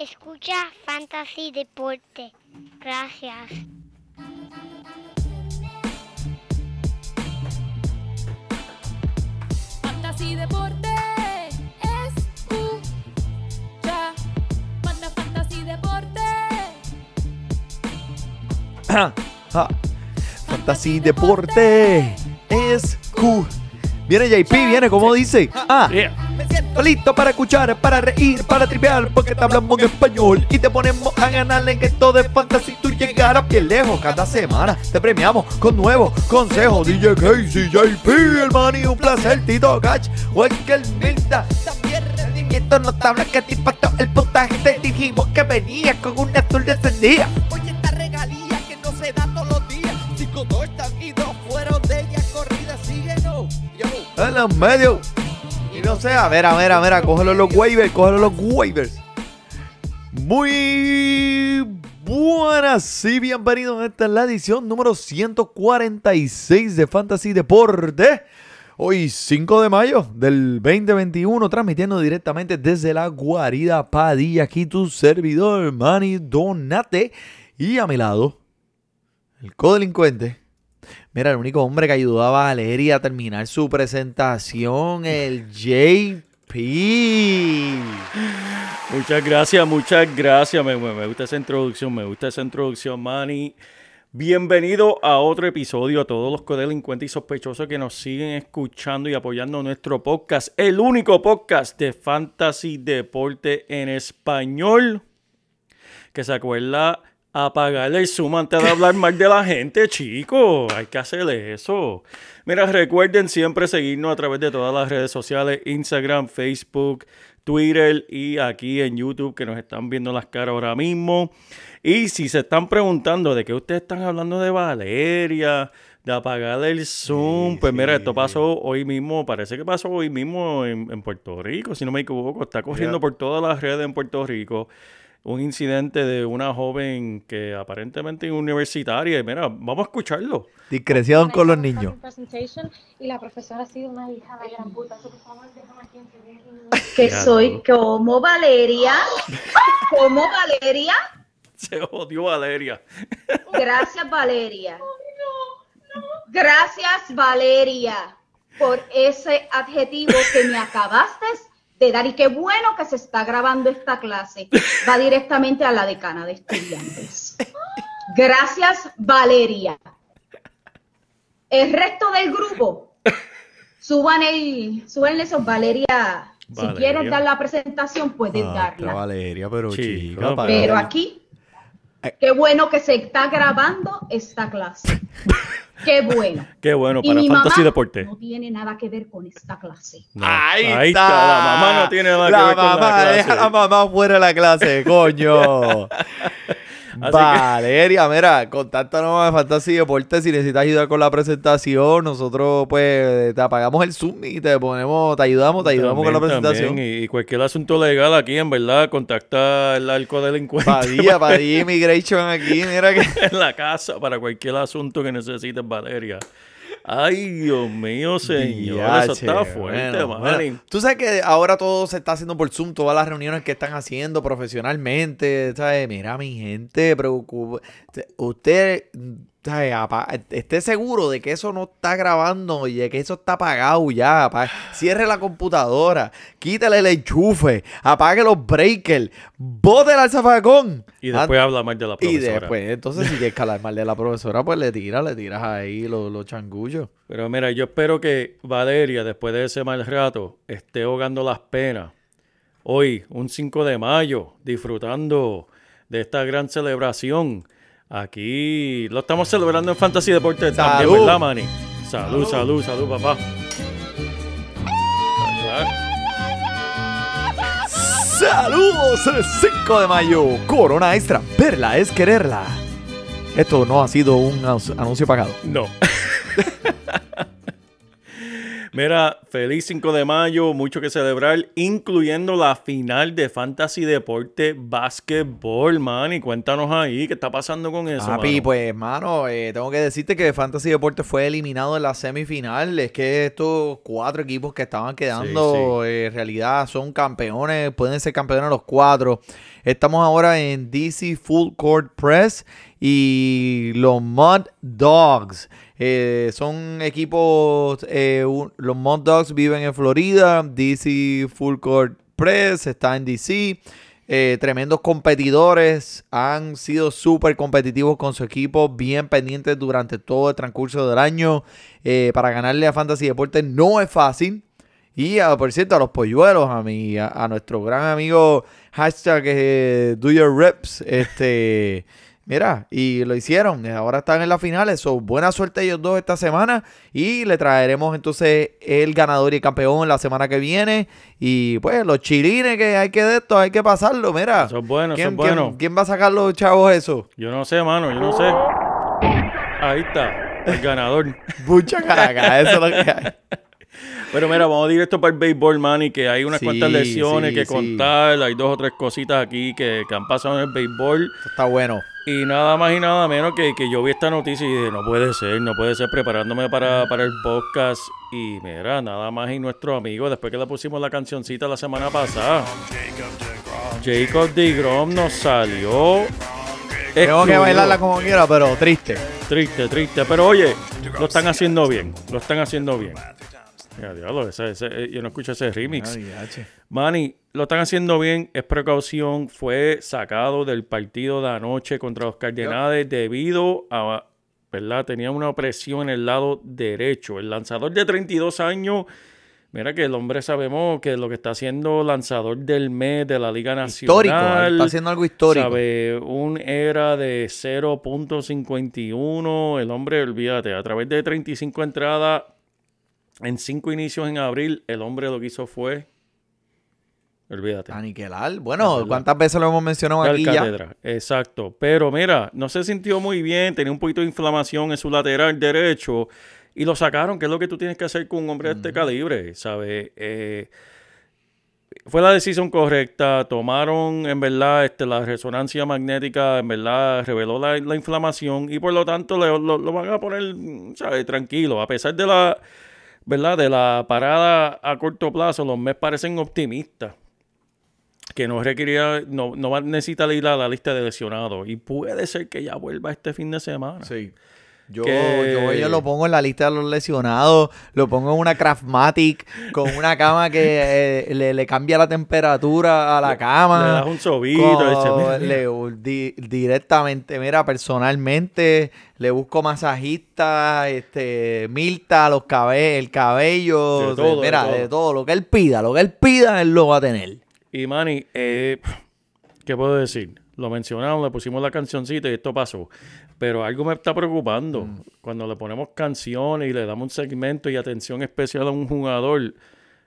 Escucha Fantasy Deporte. Gracias. Fantasy Deporte. Escucha. Manda Fantasy Deporte. Fantasy Deporte es Q. Viene JP, viene como dice. Ah, me siento listo para escuchar, para reír, para tripear, porque te hablamos en español y te ponemos a ganar en esto de fantasy. Tú llegarás bien lejos cada semana. Te premiamos con nuevos consejos. DJ Casey, JP, hermano, y un placer, Tito Gach, el Milta. También rendimiento notable que te impactó el puntaje. Te dijimos que venía con un azul descendía. Oye, esta regalía que no se da todos los días. Cinco dos están y dos fueron de ella corrida. Síguenos. Yo. En los medios. No sé, a ver, a ver, a ver, cógelo los waivers, cógelo los waivers. Muy buenas y bienvenidos. Esta es la edición número 146 de Fantasy Deporte. Hoy 5 de mayo del 2021, transmitiendo directamente desde la guarida Padilla. Aquí tu servidor, Manny Donate. Y a mi lado, el codelincuente. Mira, el único hombre que ayudó a Valeria a terminar su presentación, el JP. Muchas gracias, muchas gracias. Me gusta esa introducción, me gusta esa introducción, Manny. Bienvenido a otro episodio a todos los codelincuentes y sospechosos que nos siguen escuchando y apoyando nuestro podcast, el único podcast de fantasy deporte en español que se acuerda apagarle el zoom antes de hablar mal de la gente, chicos. Hay que hacerle eso. Mira, recuerden siempre seguirnos a través de todas las redes sociales, Instagram, Facebook, Twitter y aquí en YouTube que nos están viendo las caras ahora mismo. Y si se están preguntando de qué ustedes están hablando de Valeria, de apagarle el Zoom, pues mira, esto pasó hoy mismo, parece que pasó hoy mismo en, en Puerto Rico, si no me equivoco, está corriendo Yeah. por todas las redes en Puerto Rico un incidente de una joven que aparentemente es universitaria. Y mira, vamos a escucharlo. Discreción con los niños. Y la profesora ha sido una hija de gran puta. Que, soy como Valeria, como Valeria. Se odió Valeria. Gracias Valeria. Gracias Valeria por ese adjetivo que me acabaste de dar y qué bueno que se está grabando esta clase. Va directamente a la decana de estudiantes. Gracias Valeria. El resto del grupo, suban el, suban esos Valeria. Si quieres dar la presentación, puedes Ah, darla. Valeria, pero Chica, chica, pero- para- Pero aquí, qué bueno que se está grabando esta clase. Qué bueno. Qué bueno Y para mi Fantasy mamá Deporte. no tiene nada que ver con esta clase. No, Ahí, ahí está. está. La mamá no tiene nada que La ver con mamá, la deja a clase. la mamá fuera de la clase, coño. Valeria, mira, contáctanos a Fantasy Deporte si necesitas ayudar con la presentación. Nosotros, pues, te apagamos el Zoom y te ponemos, te ayudamos, te ayudamos con la presentación. Y, y cualquier asunto legal aquí, en verdad, contacta al arco delincuente Padilla, Padilla Immigration aquí, mira que. en la casa para cualquier asunto que necesites, Valeria. Ay, Dios mío, señor. Eso está fuerte, bueno. Tú sabes que ahora todo se está haciendo por Zoom, todas las reuniones que están haciendo profesionalmente, ¿sabes? Mira, mi gente, preocupa. Usted, esté seguro de que eso no está grabando y de que eso está apagado ya. Cierre la computadora, quítale el enchufe, apague los breakers, bote el zafacón. Y después habla mal de la Ah, Y profesora. después, entonces, si quieres calar mal de la profesora, pues le tiras, le tiras ahí los, los changullos. Pero mira, yo espero que Valeria, después de ese mal rato, esté ahogando las penas. Hoy, un 5 de mayo, disfrutando de esta gran celebración. Aquí lo estamos celebrando en Fantasy Deportes también, Salud. ¿verdad, Manny? Salud, salud, salud, papá. Saludos el 5 de mayo. Corona Extra. Verla es quererla. Esto no ha sido un anuncio pagado. No. Mira, feliz 5 de mayo, mucho que celebrar, incluyendo la final de Fantasy Deporte Basketball, man. Y cuéntanos ahí, ¿qué está pasando con eso? Papi, mano? pues, mano, eh, tengo que decirte que Fantasy Deportes fue eliminado en la semifinal. Es que estos cuatro equipos que estaban quedando, eh, en realidad, son campeones, pueden ser campeones los cuatro. Estamos ahora en DC Full Court Press y los Mud Dogs. Eh, son equipos, eh, los Mud Dogs viven en Florida, DC Full Court Press está en DC. Eh, tremendos competidores, han sido súper competitivos con su equipo, bien pendientes durante todo el transcurso del año. Eh, para ganarle a Fantasy Deportes no es fácil. Y ah, por cierto, a los polluelos, a, a, a nuestro gran amigo hashtag eh, Do Your Reps, este, mira, y lo hicieron. Ahora están en las finales. So, buena suerte ellos dos esta semana. Y le traeremos entonces el ganador y el campeón la semana que viene. Y pues los chilines que hay que de esto, hay que pasarlo. Mira, Eso es bueno, eso ¿quién, es bueno. quién- quién va a sacar los chavos eso? Yo no sé, mano, yo no sé. Ahí está, el ganador. Mucha caraca, eso es lo que hay. Pero mira, vamos directo para el béisbol, man, y que hay unas Sí, cuantas lesiones sí, que sí. contar. Hay dos o tres cositas aquí que, que han pasado en el béisbol. Esto Está bueno. Y nada más y nada menos que, que yo vi esta noticia y dije, no puede ser, no puede ser, preparándome para, para el podcast. Y mira, nada más y nuestro amigo, después que le pusimos la cancioncita la semana pasada, Jacob DeGrom nos salió. Tengo que bailarla como quiera, pero triste. Triste, triste. Pero oye, lo están haciendo bien. Lo están haciendo bien. Mira, diablo, ese- ese- eh, yo no escucho ese remix. Manny, lo están haciendo bien, es precaución. Fue sacado del partido de anoche contra los Cardenales debido a, ¿verdad? Tenía una opresión en el lado derecho. El lanzador de 32 años, mira que el hombre sabemos que lo que está haciendo lanzador del mes de la Liga Nacional. Histórico, está haciendo algo histórico. Sabe, un era de 0.51. El hombre, olvídate, a través de 35 entradas, en 5 inicios en abril, el hombre lo que hizo fue. Olvídate. Aniquilar. Bueno. ¿cuántas veces lo hemos mencionado aquí ya? Exacto. Pero mira, no se sintió muy bien, tenía un poquito de inflamación en su lateral derecho y lo sacaron, que es lo que tú tienes que hacer con un hombre de este calibre, ¿sabes? Eh, fue la decisión correcta, tomaron en verdad este, la resonancia magnética, en verdad reveló la, la inflamación y por lo tanto le- lo, lo van a poner, ¿sabes? Tranquilo, a pesar de la, ¿verdad? De la parada a corto plazo, los Mets parecen optimistas que no requería, no, no va a a la lista de lesionados. Y puede ser que ya vuelva este fin de semana. Sí. Yo, Que- yo yo lo pongo en la lista de los lesionados, lo pongo en una Craftmatic con una cama que eh, le, le cambia la temperatura a la cama. Le das un sobito. Con- le di- directamente, mira, personalmente le busco masajista, este, Milta, los cabe el cabello, De todo, de mira, todo. de todo, lo que él pida, lo que él pida, él lo va a tener. Y Manny, eh, ¿qué puedo decir? Lo mencionamos, le pusimos la cancioncita y esto pasó. Pero algo me está preocupando. Mm. Cuando le ponemos canciones y le damos un segmento y atención especial a un jugador,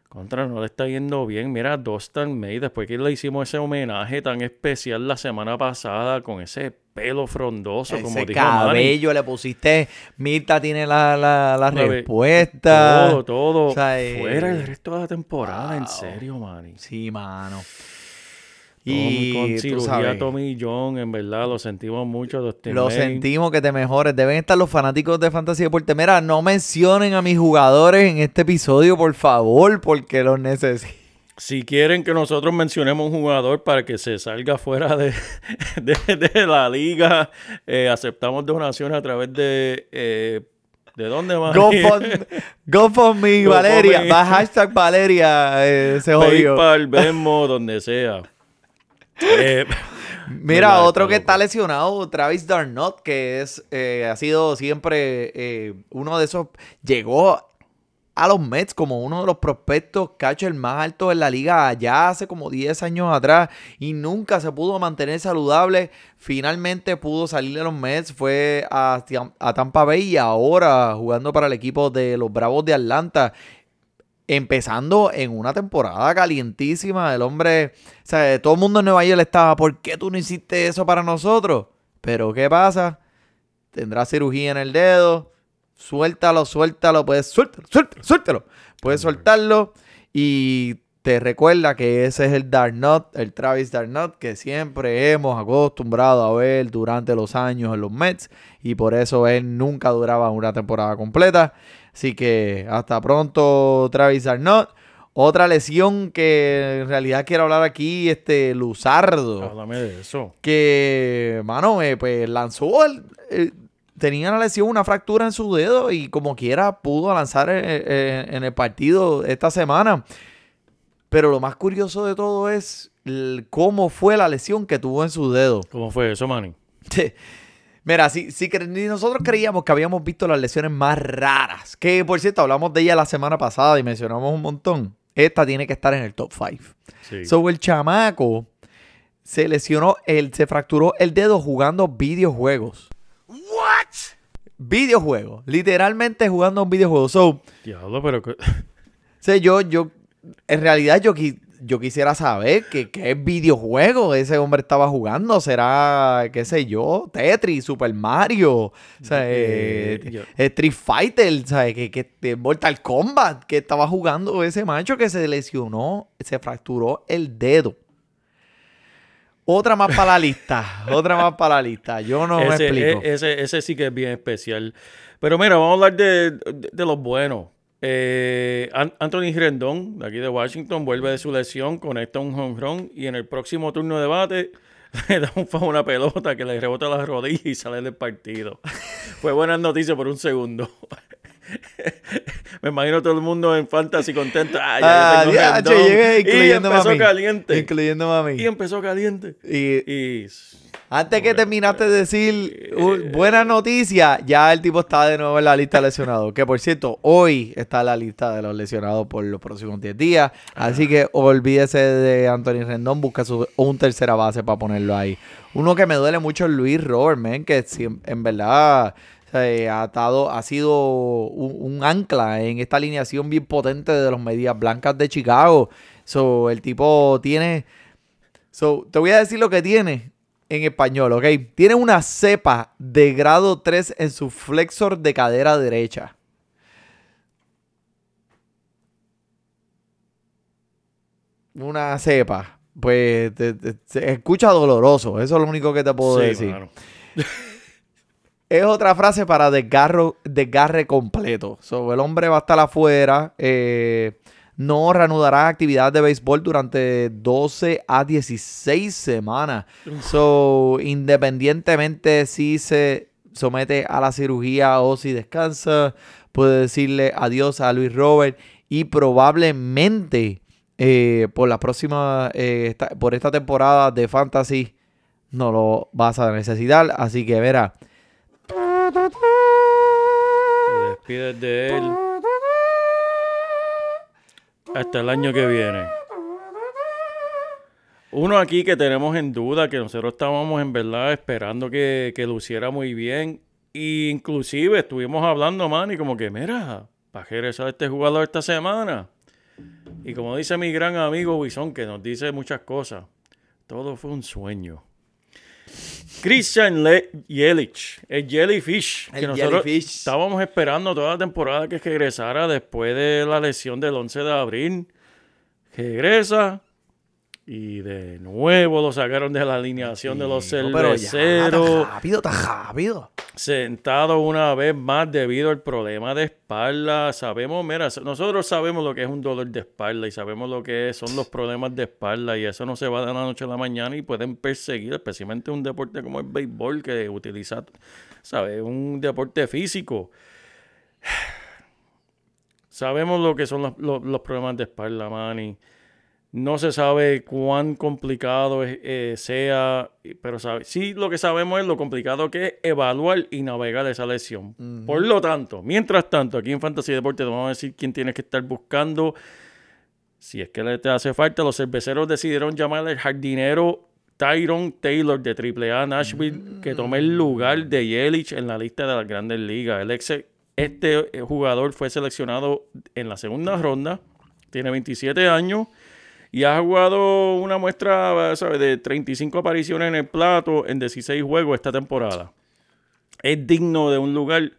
contra no le está yendo bien. Mira, Dostan May, después que le hicimos ese homenaje tan especial la semana pasada con ese pelo frondoso, como Ese dijo Manny. cabello le pusiste, Mirta tiene la, la, la respuesta. Todo, todo. O sea, eh, Fuera el resto de la temporada, en serio, Manny. Sí, mano. Y con cirugía Tommy John, en verdad, lo sentimos mucho. Dustin lo sentimos que te mejores. Deben estar los fanáticos de Fantasy Deporte. Mira, no mencionen a mis jugadores en este episodio, por favor, porque los necesito. Si quieren que nosotros mencionemos un jugador para que se salga fuera de, de, de la liga, eh, aceptamos donaciones a través de... Eh, ¿De dónde, Manny? GoFundMe, GoFundMe, GoFundMe. Valeria. Va hashtag Valeria. eh, se jodió. PayPal, Venmo, donde sea. Eh, Mira, Verdad, otro que está lesionado, Travis Darnot, que es eh, ha sido siempre eh, uno de esos. Llegó a los Mets como uno de los prospectos catcher más altos en la liga allá hace como 10 años atrás y nunca se pudo mantener saludable. Finalmente pudo salir de los Mets, fue a, a Tampa Bay y ahora jugando para el equipo de los Bravos de Atlanta. Empezando en una temporada calientísima, el hombre, o sea, todo el mundo en Nueva York estaba, ¿por qué tú no hiciste eso para nosotros? Pero ¿qué pasa? Tendrá cirugía en el dedo, suéltalo, suéltalo, pues suéltalo, suéltalo, suéltalo. Puedes soltarlo y te recuerda que ese es el Darnot, el Travis Darnot, que siempre hemos acostumbrado a ver durante los años en los Mets. Y por eso él nunca duraba una temporada completa. Así que hasta pronto, Travis Darnot. Otra lesión que en realidad quiero hablar aquí, este Luzardo. Háblame de eso. Que, mano, eh, pues lanzó el, eh, tenía una lesión, una fractura en su dedo y como quiera pudo lanzar en, en- en el partido esta semana. Pero lo más curioso de todo es el- cómo fue la lesión que tuvo en su dedo. ¿Cómo fue eso, Manny? Mira, si, si nosotros creíamos que habíamos visto las lesiones más raras, que por cierto hablamos de ella la semana pasada y mencionamos un montón, esta tiene que estar en el top 5. Sí. So, el chamaco se lesionó, el, se fracturó el dedo jugando videojuegos. ¿What? Videojuegos. Literalmente jugando un videojuego. So, Diablo, pero... que- sé, yo, yo, en realidad yo, qui- yo quisiera saber que- qué videojuego ese hombre estaba jugando. ¿Será, qué sé yo, Tetris, Super Mario, o sea, Eh, eh, Street Fighter, ¿sabes? Que, que, eh, Mortal Kombat, que estaba jugando ese macho que se lesionó, se fracturó el dedo. Otra más para la lista, otra más para la lista. Yo no me ese, explico. e- ese, ese sí que es bien especial. Pero mira, vamos a hablar de, de- de los buenos. Eh, An- Anthony Rendón, de aquí de Washington, vuelve de su lesión, conecta un home run y en el próximo turno de bate le da un fa a una pelota que le rebota las rodillas y sale del partido. Fue buena noticia por un segundo. Me imagino todo el mundo en fantasy contento. Ah, ya Ah, Rendón. llegué, y empezó mami. caliente. Incluyendo mami. Y empezó caliente. Y Y antes que terminaste de decir Eh, uh, buena noticia, ya el tipo está de nuevo en la lista de lesionados. Que por cierto, hoy está en la lista de los lesionados por los próximos 10 días. Así que olvídese de Anthony Rendón, busca su, un tercera base para ponerlo ahí. Uno que me duele mucho es Luis Robert, man, que en verdad eh, ha, atado- ha sido un, un ancla en esta alineación bien potente de los Medias Blancas de Chicago. So, el tipo tiene. So, te voy a decir lo que tiene en español, ¿ok? Tiene una cepa de grado 3 en su flexor de cadera derecha. Una cepa. Pues te- te- se escucha doloroso. Eso es lo único que te puedo sí, decir. Es otra frase para desgarro, desgarre completo. So, el hombre va a estar afuera. eh, no reanudará actividad de béisbol durante 12 a 16 semanas. So, independientemente si se somete a la cirugía o si descansa, puede decirle adiós a Luis Robert y probablemente eh, por la próxima, eh, esta- por esta temporada de Fantasy no lo vas a necesitar. Así que verá. Te despides de él hasta el año que viene. Uno aquí que tenemos en duda, que nosotros estábamos en verdad esperando que, que luciera muy bien. E inclusive estuvimos hablando, man, como que, mira, para regresar este jugador esta semana. Y como dice mi gran amigo Bison, que nos dice muchas cosas, todo fue un sueño. Christian Le Yelich, el Jellyfish, que nosotros Jellyfish. estábamos esperando toda la temporada que regresara después de la lesión del 11 de abril. Regresa y de nuevo lo sacaron de la alineación de los No, pero ya, cerveceros tan rápido, tan rápido. Sentado una vez más debido al problema de espalda. Sabemos, mira, nosotros sabemos lo que es un dolor de espalda y sabemos lo que son los problemas de espalda y eso no se va de la noche a la mañana y pueden perseguir, especialmente un deporte como el béisbol que utiliza, ¿sabes? Un deporte físico. Sabemos lo que son los, los- los problemas de espalda, Manny. No se sabe cuán complicado es- eh, sea, pero sabe, sí lo que sabemos es lo complicado que es evaluar y navegar esa lesión. Por lo tanto, mientras tanto, aquí en Fantasy Deporte te vamos a decir quién tienes que estar buscando. Si es que le te hace falta, los cerveceros decidieron llamar al jardinero Tyron Taylor de AAA Nashville, que tome el lugar de Yelich en la lista de las grandes ligas. El ex, este eh, jugador fue seleccionado en la segunda ronda, tiene 27 años y ha jugado una muestra ¿sabes? de 35 apariciones en el plato en 16 juegos esta temporada. Es digno de un lugar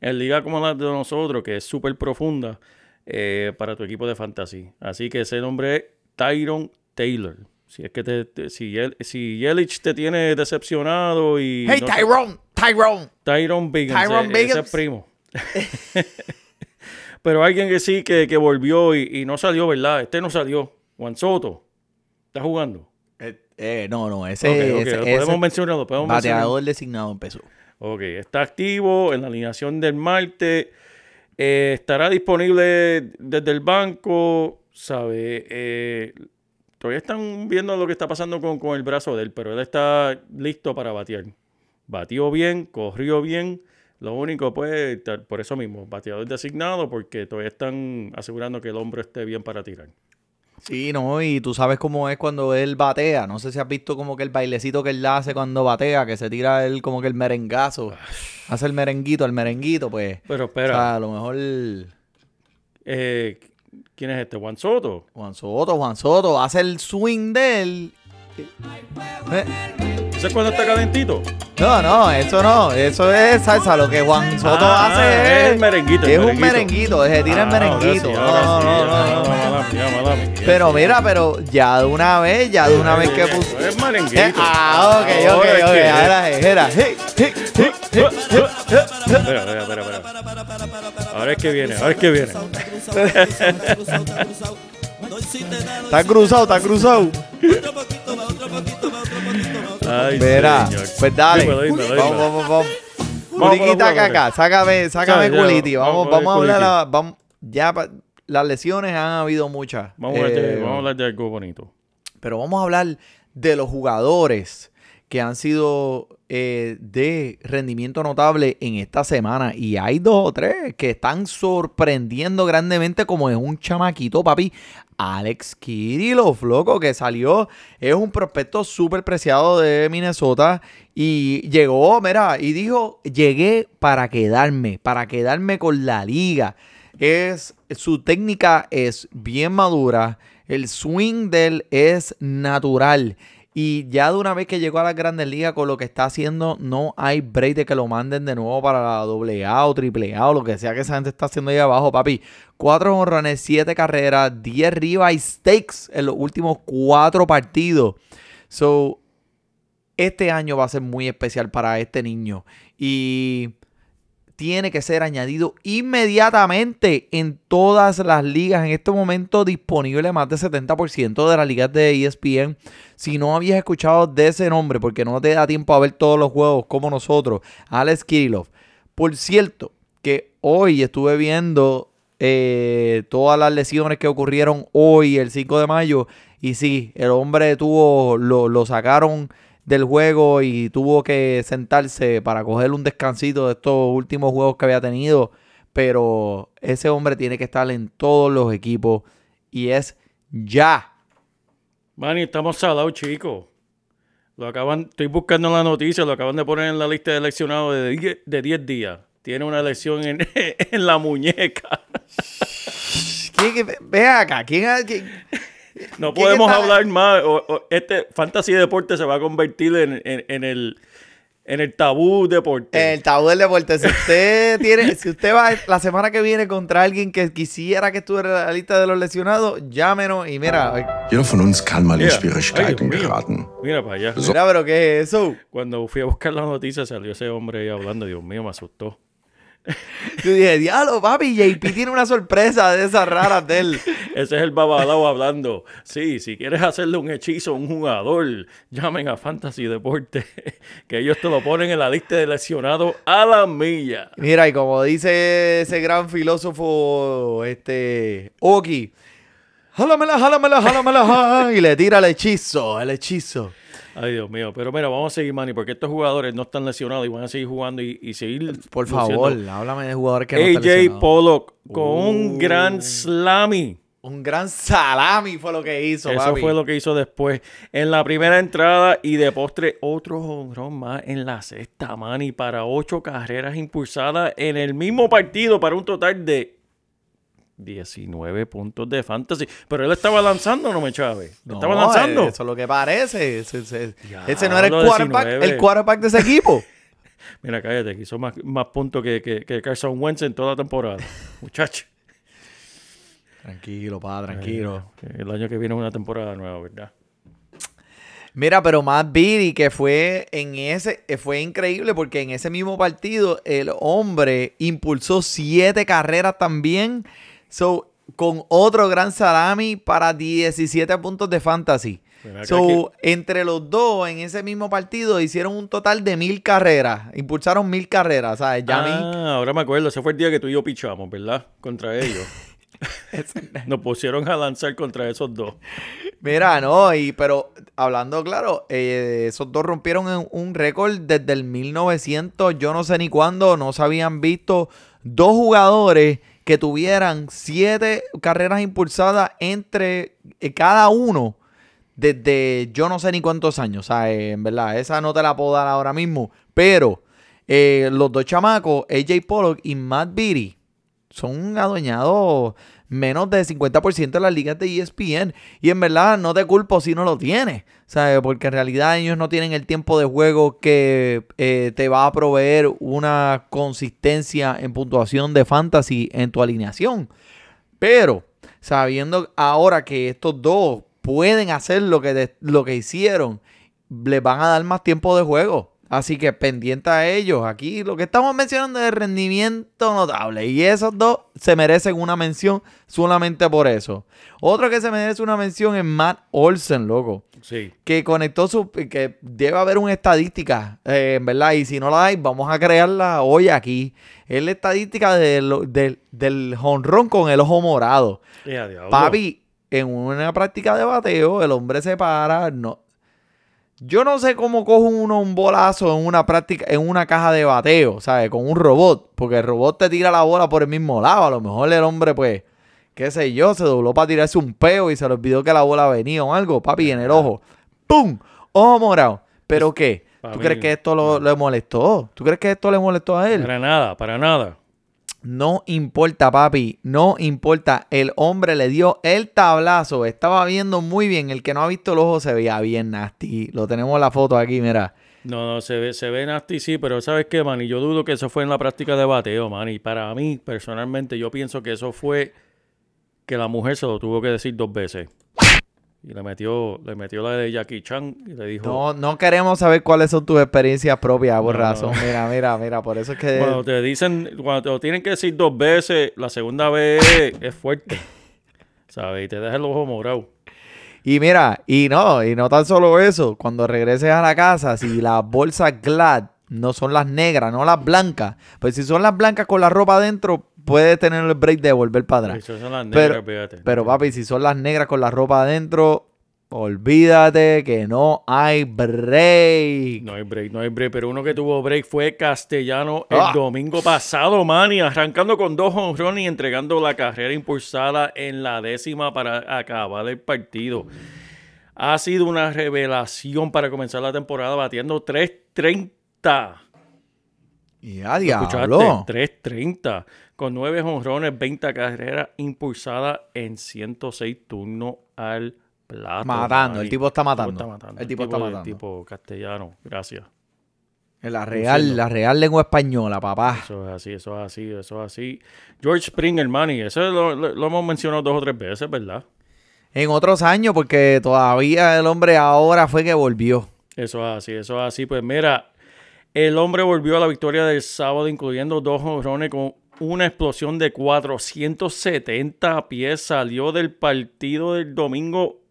en liga como la de nosotros, que es súper profunda. eh, para tu equipo de fantasy. Así que ese nombre es Tyron Taylor. Si es que te, te- si, Yel- si Yelich te tiene decepcionado y Hey, no te- Tyrone, Tyrone. Tyron Biggins, ese es primo. Pero alguien que sí que, que volvió y, y no salió, ¿verdad? Este no salió. Juan Soto. ¿Está jugando? Eh, eh, no, no, ese, Ok, ok, ese- lo podemos ese mencionar, lo podemos bateador designado empezó. Ok, está activo en la alineación del martes. Eh, estará disponible desde el banco. ¿Sabe? Todavía están viendo lo que está pasando con, con el brazo de él, pero él está listo para batear. Batió bien, corrió bien. Lo único, pues, por eso mismo, bateador designado, porque todavía están asegurando que el hombro esté bien para tirar. Sí, no, y tú sabes cómo es cuando él batea. No sé si has visto como que el bailecito que él hace cuando batea, que se tira él como que el merengazo. Hace el merenguito, el merenguito, pues. Pero O espera, sea, a lo mejor eh, ¿quién es este? ¿Juan Soto? Juan Soto, Juan Soto, hace el swing de él. Eh, ¿Ese es cuando está calentito? No, no, eso no, eso es salsa. Lo que Juan Soto Ah, hace es es, el merenguito, el es un merenguito. merenguito, se tira el Ah, merenguito. No, no, no, ya, no, no. mala mía, mala mía. Pero mira, pero ya de una vez, ya de una vez que puso. Es merenguito. Eh, ah, ok, ok, ok. Ahora es, era. Espera, espera, espera. Ahora es que viene, ahora es que viene. Está cruzado, está cruzado. Ay, Verá, señor. pues dale. Dímelo, dímelo, dímelo. Vamos, vamos, vamos. Vamos Culiquita caca, sácame, sácame culiti. Vamos, vamos vamos a hablar. vamos, ya las lesiones han habido muchas. Vamos, a hablar de, Eh, vamos a hablar de algo bonito. Pero vamos a hablar de los jugadores que han sido eh, de rendimiento notable en esta semana. Y hay dos o tres que están sorprendiendo grandemente, como es un chamaquito, papi. Alex Kirillov, loco, que salió. Es un prospecto súper preciado de Minnesota. Y llegó, mira, y dijo: Llegué para quedarme, para quedarme con la liga. Es, su técnica es bien madura. El swing de él es natural. Y ya de una vez que llegó a las grandes ligas con lo que está haciendo, no hay break de que lo manden de nuevo para la AA o AAA o lo que sea que esa gente está haciendo ahí abajo, papi. Cuatro honrones, siete carreras, 10 ribeye stakes en los últimos cuatro partidos. So, este año va a ser muy especial para este niño. Y tiene que ser añadido inmediatamente en todas las ligas. En este momento disponible más del 70% de las ligas de E ESPN. Si no habías escuchado de ese nombre, porque no te da tiempo a ver todos los juegos como nosotros, Alex Kirillov. Por cierto, que hoy estuve viendo eh, todas las lesiones que ocurrieron hoy, el 5 de mayo. Y sí, el hombre tuvo, lo, lo sacaron del juego y tuvo que sentarse para coger un descansito de estos últimos juegos que había tenido. Pero ese hombre tiene que estar en todos los equipos y es ya. Manny, estamos salados, chicos. Lo acaban, estoy buscando la noticia, lo acaban de poner en la lista de seleccionados de 10 de 10 días. Tiene una lesión en, en la muñeca. ¿Quién, ve acá, ¿quién, quién- No ¿Quién podemos está- hablar más. o- o- este Fantasy Deporte se va a convertir en, en- en el, en el tabú deporte. El tabú del deporte. Si usted tiene, si usted va la semana que viene contra alguien que quisiera que estuviera en la lista de los lesionados, llámenos y mira, Jeder von uns kann mal in. Schwierigkeiten geraten. Mira para allá. mira, pero ¿qué es eso? Cuando fui a buscar la noticia salió ese hombre ahí hablando. Dios mío, me asustó. Yo dije, diablo, papi, JP tiene una sorpresa de esas raras de él. Ese es el babalao hablando. Sí, si quieres hacerle un hechizo a un jugador, llamen a Fantasy Deporte, que ellos te lo ponen en la lista de lesionados a la milla. Mira, y como dice ese gran filósofo, este, Oki, jálamela, jálamela, jálamela, já", y le tira el hechizo, el hechizo. Ay, Dios mío. Pero mira, vamos a seguir, Manny, porque estos jugadores no están lesionados y van a seguir jugando y, y seguir. Por luciendo. favor, háblame de jugadores que no están AJ lesionados. Pollock con un Uh. gran slammy. Un gran salami fue lo que hizo, Eso papi. fue lo que hizo después. En la primera entrada y de postre otro jonrón más en la sexta, Manny, para ocho carreras impulsadas en el mismo partido para un total de 19 puntos de fantasy. Pero él estaba lanzando, no me chave. No, estaba lanzando. Eso es lo que parece. Ese, ese- Ya, ese no era el quarterback, 19. el quarterback de ese equipo. Mira, cállate, que hizo más, más puntos que, que, que Carson Wentz en toda la temporada. Muchacho. Tranquilo, pa, tranquilo. Eh, El año que viene es una temporada nueva, ¿verdad? Mira, pero Matt Beatty, que fue en ese, eh, fue increíble porque en ese mismo partido el hombre impulsó siete carreras también. So, con otro gran salami para 17 puntos de fantasy. So, entre los dos en ese mismo partido hicieron un total de mil carreras. Impulsaron mil carreras, ¿sabes? Ya Ah, ahora me acuerdo. Ese fue el día que tú y yo pichamos, ¿verdad? Contra ellos. Nos pusieron a lanzar contra esos dos. Mira, no, y pero hablando claro, eh, esos dos rompieron en- un récord desde el 1900, yo no sé ni cuándo, no se habían visto dos jugadores que tuvieran siete carreras impulsadas entre eh, cada uno desde yo no sé ni cuántos años, o sea, eh, en verdad, esa no te la puedo dar ahora mismo, pero eh, los dos chamacos, AJ Pollock y Matt Beatty, son adueñados menos de 50% de las ligas de ESPN. Y en verdad no te culpo si no lo tienes. ¿sabes? Porque en realidad ellos no tienen el tiempo de juego que eh, te va a proveer una consistencia en puntuación de fantasy en tu alineación. Pero sabiendo ahora que estos dos pueden hacer lo que, lo que hicieron, les van a dar más tiempo de juego. Así que pendiente a ellos. Aquí lo que estamos mencionando es rendimiento notable. Y esos dos se merecen una mención solamente por eso. Otro que se merece una mención es Matt Olsen, loco. Sí. Que conectó su. que debe haber una estadística, eh, verdad. Y si no la hay, vamos a crearla hoy aquí. Es la estadística del, del, del jonrón con el ojo morado. Papi, en una práctica de bateo, el hombre se para. No. Yo no sé cómo coge uno un bolazo en una práctica, en una caja de bateo, ¿sabes? Con un robot. Porque el robot te tira la bola por el mismo lado. A lo mejor el hombre, pues, qué sé yo, se dobló para tirarse un peo y se le olvidó que la bola venía o algo, papi, en el ojo. ¡Pum! Ojo morado. ¿Pero qué? ¿Tú crees que esto lo, le molestó? ¿Tú crees que esto le molestó a él? Para nada, para nada. No importa, papi, no importa. El hombre le dio el tablazo. Estaba viendo muy bien. El que no ha visto el ojo se veía bien nasty. Lo tenemos la foto aquí, mira. No, no, se ve, se ve nasty, sí, pero ¿sabes qué, man? Y yo dudo que eso fue en la práctica de bateo, man. Y para mí, personalmente, yo pienso que eso fue que la mujer se lo tuvo que decir dos veces. Y le metió, le metió la de Jackie Chan y le dijo... No, no queremos saber cuáles son tus experiencias propias, No, razón. no. Mira, mira, mira. Por eso es que. Cuando te dicen, cuando te lo tienen que decir dos veces, la segunda vez es fuerte. ¿Sabes? Y te deja el ojo morado. Y mira, y no, y no tan solo eso. Cuando regreses a la casa, si las bolsas Glad no son las negras, no las blancas, pues si son las blancas con la ropa adentro, puedes tener el break de volver para atrás. Son las Pero- negras, fíjate. Pero papi, si son las negras con la ropa adentro, olvídate que no hay break. No hay break, no hay break. Pero uno que tuvo break fue Castellano el Ah. domingo pasado, Manny. Arrancando con dos honrones y entregando la carrera impulsada en la décima para acabar el partido. Ha sido una revelación para comenzar la temporada batiendo 3.30. Y a ¿Lo diablo. escuchaste? 3.30. Con nueve honrones, 20 carreras impulsadas en 106 turnos al plato. Matando, el tipo está matando. está matando. El tipo está El matando. tipo castellano. Gracias. En la real, la real lengua española, papá. Eso es así, eso es así, eso es así. George Springer, Manny, eso lo, lo- lo hemos mencionado dos o tres veces, ¿verdad? En otros años, porque todavía el hombre ahora fue que volvió. Eso es así, eso es así. Pues mira, el hombre volvió a la victoria del sábado, incluyendo dos jonrones con una explosión de 470 pies. Salió del partido del domingo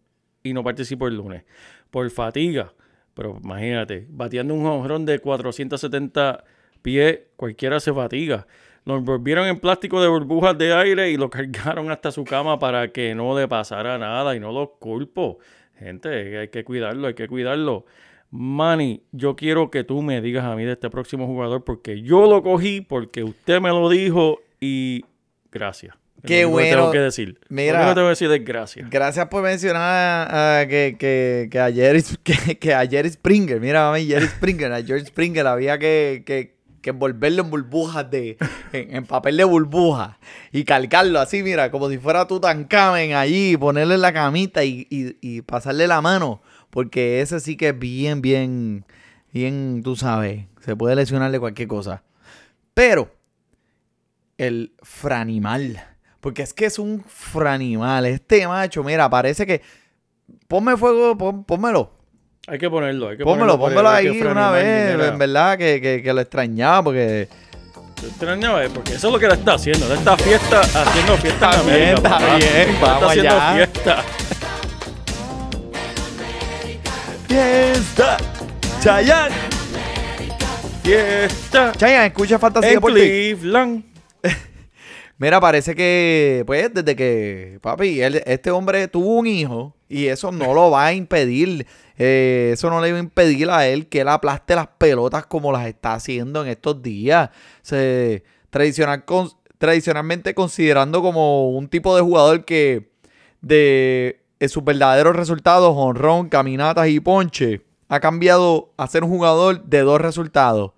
y no participó el lunes por fatiga. Pero imagínate, bateando un jonrón de 470 pies, cualquiera se fatiga. Lo envolvieron en plástico de burbujas de aire y lo cargaron hasta su cama para que no le pasara nada y no lo culpo. Gente, hay que cuidarlo, hay que cuidarlo. Manny, yo quiero que tú me digas a mí de este próximo jugador porque yo lo cogí, porque usted me lo dijo y gracias. Qué que bueno. tengo que decir. Mira. Lo que tengo que decir es gracias. Gracias por mencionar a- que, que, que a Jerry, que, que a Jerry Springer, mira mami, Jerry Springer, a George Springer había que, que, que envolverlo en burbujas de, en, en papel de burbuja y calcarlo así, mira, como si fuera Tutankamen allí, ponerle la camita y, y, y pasarle la mano, porque ese sí que es bien, bien, bien, tú sabes, se puede lesionarle cualquier cosa. Pero el franimal Porque es que es un franimal. Este macho, mira, parece que. Ponme fuego, pon- pónmelo. Hay que ponerlo, hay que Pónmelo, ponerlo. pónmelo ahí una vez. En verdad que, que, que lo extrañaba porque. extrañaba, eh, porque eso es lo que le está haciendo. Le está fiesta, haciendo fiesta en Está bien, papá. bien, está vamos haciendo allá. fiesta. ¡Fiesta! ¡Chayanne! Fiesta. Chayanne, escucha Fantasía En Deporte. Cleveland. Mira, parece que, pues, desde que, papi, él- este hombre tuvo un hijo y eso no lo va a impedir. eh, eso no le va a impedir a él que él aplaste las pelotas como las está haciendo en estos días. Se, tradicional, con- tradicionalmente considerando como un tipo de jugador que de eh, sus verdaderos resultados, honrón, caminatas y ponche, ha cambiado a ser un jugador de dos resultados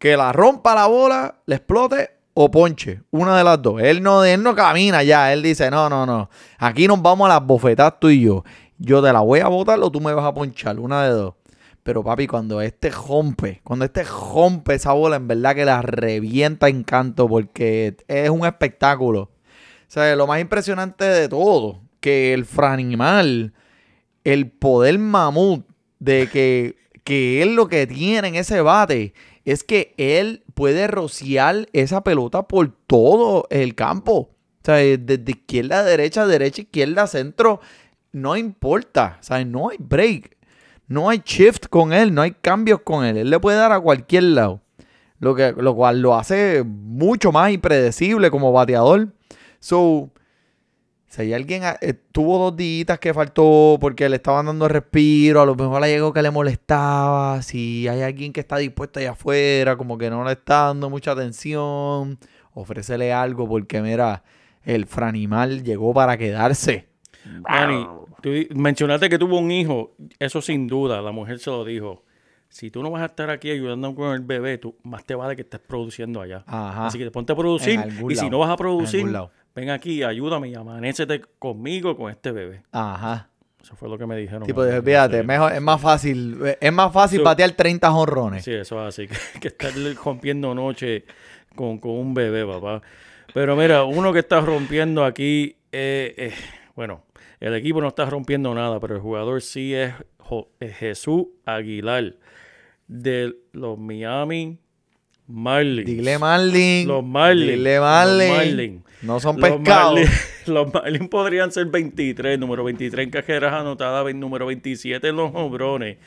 que la rompa la bola, le explote o ponche. Una de las dos. Él no, él no camina ya. Él dice, no, no, no. Aquí nos vamos a las bofetas tú y yo. Yo te la voy a botar o tú me vas a ponchar. Una de dos. Pero papi, cuando este rompe, cuando este rompe esa bola, en verdad que la revienta en canto porque es un espectáculo. O sea, lo más impresionante de todo, que el franimal, el poder mamut de que, que él lo que tiene en ese bate es que él puede rociar esa pelota por todo el campo. O sea, desde izquierda a derecha, derecha, izquierda, centro, no importa. O sea, no hay break. No hay shift con él, no hay cambios con él. Él le puede dar a cualquier lado. Lo, que, lo cual lo hace mucho más impredecible como bateador. So, si hay alguien, eh, tuvo dos días que faltó porque le estaban dando respiro, a lo mejor le llegó que le molestaba, si hay alguien que está dispuesto allá afuera, como que no le está dando mucha atención, ofrécele algo porque mira, el franimal llegó para quedarse. Manny, tú mencionaste que tuvo un hijo. Eso sin duda, la mujer se lo dijo. Si tú no vas a estar aquí ayudando con el bebé, tú más te vale que estés produciendo allá. Ajá. Así que ponte a producir. En algún Y si no vas a en producir, algún lado. Ven aquí, ayúdame y amanécete conmigo con este bebé. Ajá. Eso fue lo que me dijeron. Tipo, fíjate, mejor, es más fácil, es más fácil So- batear 30 jonrones. Sí, eso es así. Que, que estar rompiendo noche con, con un bebé, papá. Pero mira, uno que está rompiendo aquí, eh, eh, bueno, el equipo no está rompiendo nada, pero el jugador sí es, Jo- es Jesús Aguilar de los Miami Marlins. Dile Marlin. Los Marlins. Dile Los Marlin. No son Los pescados. Los Marlins podrían ser 23, número 23 en cajeras anotadas, número 27 en los hombrones.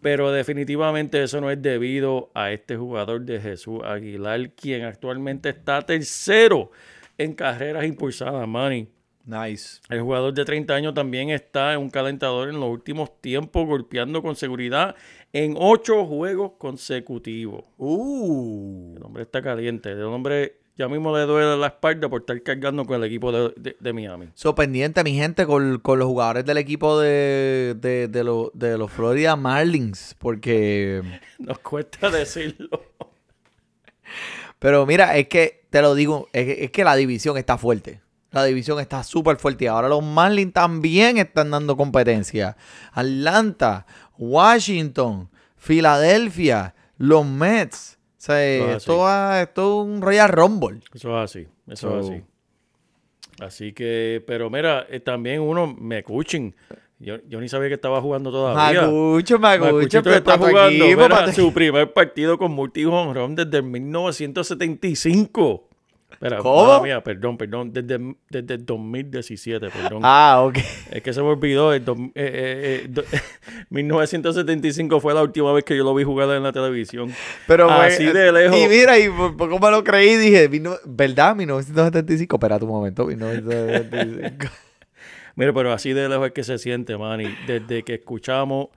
Pero definitivamente eso no es debido a este jugador de Jesús Aguilar, quien actualmente está tercero en carreras impulsadas, Manny. Nice. El jugador de 30 años también está en un calentador en los últimos tiempos, golpeando con seguridad en ocho juegos consecutivos. Uh. El hombre está caliente. El hombre ya mismo le duele la espalda por estar cargando con el equipo de, de- de Miami. So, pendiente, mi gente, con, con los jugadores del equipo de, de, de, lo- de los Florida Marlins. Porque. Nos cuesta decirlo. Pero mira, es que te lo digo, es, que- es que la división está fuerte. La división está súper fuerte. Ahora los Marlins también están dando competencia. Atlanta, Washington, Filadelfia, los Mets. O sea, esto, es un Royal Rumble. Eso es así. Eso es así. Así que, pero mira, eh, también uno me escuchen. Yo, yo ni sabía que estaba jugando todavía. Magucho, Magucho, pero está jugando mira, para tu- su primer partido con multi desde el 1975. Espera, ¿Cómo? mala mía, perdón, perdón. Desde, desde el 2017, perdón. Ah, ok. Es que se me olvidó. El dos- eh, eh, eh, do- 1975 fue la última vez que yo lo vi jugar en la televisión. Pero Así de lejos. Y mira, y poco me lo creí, dije, ¿verdad? 1975. Espera un momento, 1975. Mira, pero así de lejos es que se siente, Manny. Desde que escuchamos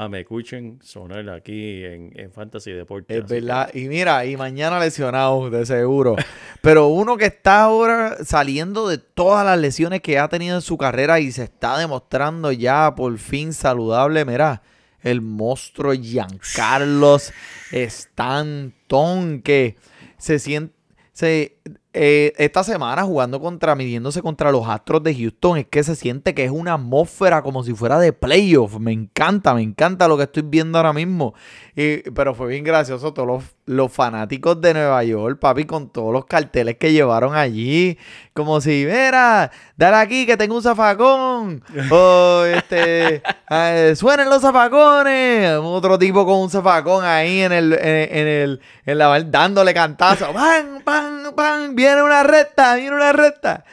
a Me Escuchen sonar aquí en, en Fantasy Deportes. Es que- verdad. Y mira, y mañana lesionado, de seguro. Pero uno que está ahora saliendo de todas las lesiones que ha tenido en su carrera y se está demostrando ya por fin saludable, mira, el monstruo Giancarlos Stanton, que se siente. Se, eh, esta semana jugando contra, midiéndose contra los Astros de Houston, es que se siente que es una atmósfera como si fuera de playoff. Me encanta, me encanta lo que estoy viendo ahora mismo. Y- pero fue bien gracioso todos los, los fanáticos de Nueva York, papi, con todos los carteles que llevaron allí. Como si, mira, dale aquí que tengo un zafacón. o este, eh, suenen los zafacones. Otro tipo con un zafacón ahí en el, en, en el, en la dándole cantazo. ¡Pam, pam, pam! Viene una recta, viene una recta.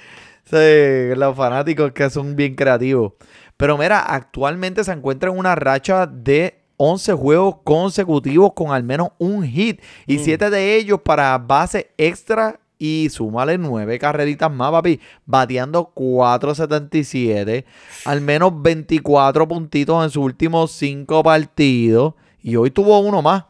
Sí, los fanáticos que son bien creativos. Pero mira, actualmente se encuentra en una racha de 11 juegos consecutivos con al menos un hit y 7 de ellos para base extra y súmale 9 carreritas más, papi, bateando 4.77, al menos 24 puntitos en sus últimos 5 partidos y hoy tuvo uno más.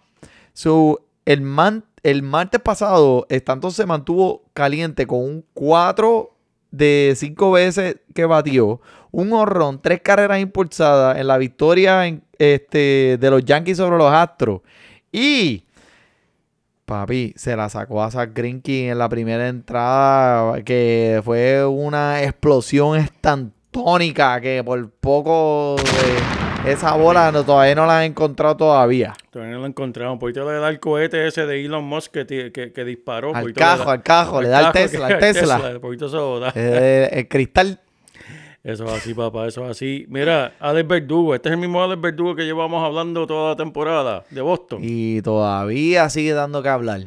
So, el, man, el martes pasado, tanto se mantuvo caliente con un 4 de 5 veces que batió, un horrón, 3 carreras impulsadas en la victoria este, de los Yankees sobre los Astros. Y, papi, se la sacó a Zach Greinke en la primera entrada, que fue una explosión estantónica que por poco de esa bola no, todavía no la han encontrado todavía. Todavía no lo encontramos. Por ahí te le da el cohete ese de Elon Musk que, que, que disparó. Al cajo, al cajo, le da cajo Tesla, al Tesla. poquito se lo da. Eh, el cristal. Eso es así, papá, eso es así. Mira, Alex Verdugo, este es el mismo Alex Verdugo que llevamos hablando toda la temporada de Boston. Y todavía sigue dando que hablar.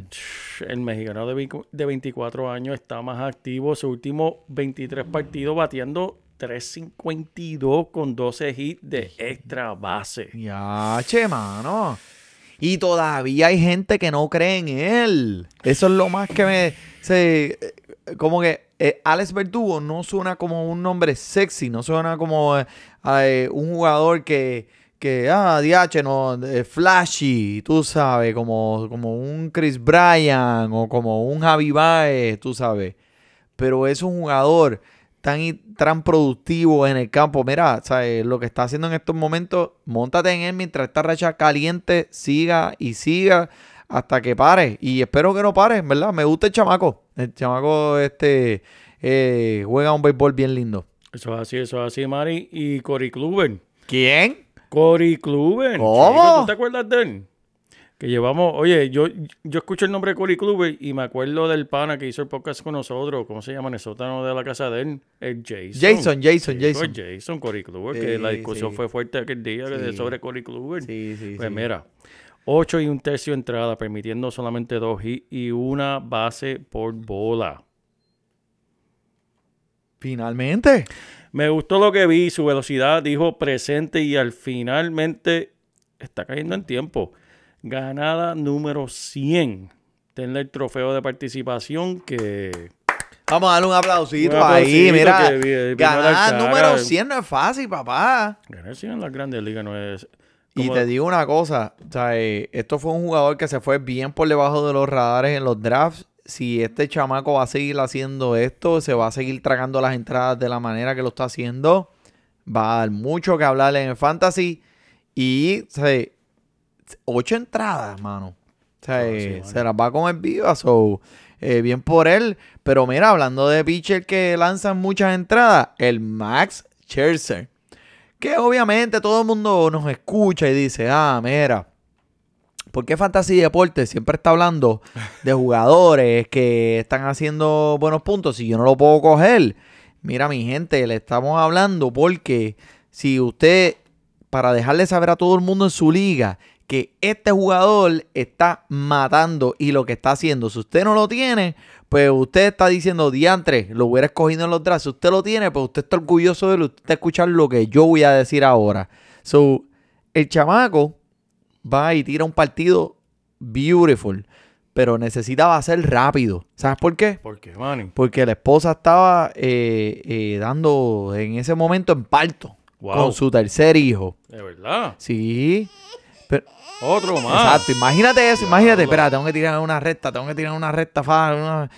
El mexicano de, vi- de 24 años está más activo. Su último 23 partidos bateando 3.52 con 12 hits de extra base. Ya, che, mano. Y todavía hay gente que no cree en él. Eso es lo más que me. Se, eh, como que eh, Alex Verdugo no suena como un nombre sexy, no suena como eh, eh, un jugador que, que ah, DH, no, flashy, tú sabes, como, como un Chris Bryan o como un Javi Baez, tú sabes. Pero es un jugador tan, y- tan productivo en el campo. Mira, ¿sabes? lo que está haciendo en estos momentos, montate en él mientras esta racha caliente siga y siga hasta que pare. Y espero que no pare, ¿verdad? Me gusta el chamaco. El chamaco este eh, juega un béisbol bien lindo. Eso es así, eso es así, Mari. Y Cory Kluber. ¿Quién? Cory Kluber. ¿Cómo? chico, ¿Tú te acuerdas de él? Que llevamos, oye, yo, yo escucho el nombre de Cory Kluber y me acuerdo del pana que hizo el podcast con nosotros. ¿Cómo se llama? En el sótano de la casa de él. El Jason. Jason, Jason, Jason. Jason, Cory Kluber, Sí, que la discusión sí. fue fuerte aquel día Sí. sobre Cory Kluber. Sí, sí, Pues mira, 8 y un tercio entrada, permitiendo solamente dos hits y una base por bola. Finalmente. Me gustó lo que vi, su velocidad dijo presente y al finalmente está cayendo en tiempo. Ganada número 100. Tenle el trofeo de participación que... Vamos a darle un aplausito, Un ahí, mira. que a Ganar cara. número 100 no es fácil, papá. Ganar 100 en las grandes ligas no es... Y te digo una cosa, o sea, eh, esto fue un jugador que se fue bien por debajo de los radares en los drafts. Si este chamaco va a seguir haciendo esto, se va a seguir tragando las entradas de la manera que lo está haciendo, va a dar mucho que hablar en el fantasy. Y, o sea, ocho entradas, mano. O sea, Ah, sí, eh, se las va a comer viva, so, eh, bien por él. Pero mira, hablando de pitcher que lanzan muchas entradas, el Max Scherzer. Que obviamente todo el mundo nos escucha y dice, ah, mira, ¿por qué Fantasy Deportes siempre está hablando de jugadores que están haciendo buenos puntos y yo no lo puedo coger? Mira, mi gente, le estamos hablando porque si usted, para dejarle saber a todo el mundo en su liga que este jugador está matando y lo que está haciendo, si usted no lo tiene, pues usted está diciendo, diantre, lo hubiera escogido en los drafts. Si usted lo tiene, pues usted está orgulloso de él, usted está escuchando lo que yo voy a decir ahora. So, el chamaco va y tira un partido beautiful, pero necesitaba ser rápido. ¿Sabes por qué? ¿Por qué, Manny? Porque la esposa estaba eh, eh, dando en ese momento en parto Wow. con su tercer hijo. De verdad. Sí. Pero, Otro más. Exacto, imagínate eso, imagínate, espera, tengo que tirar una recta, tengo que tirar una recta fa- una-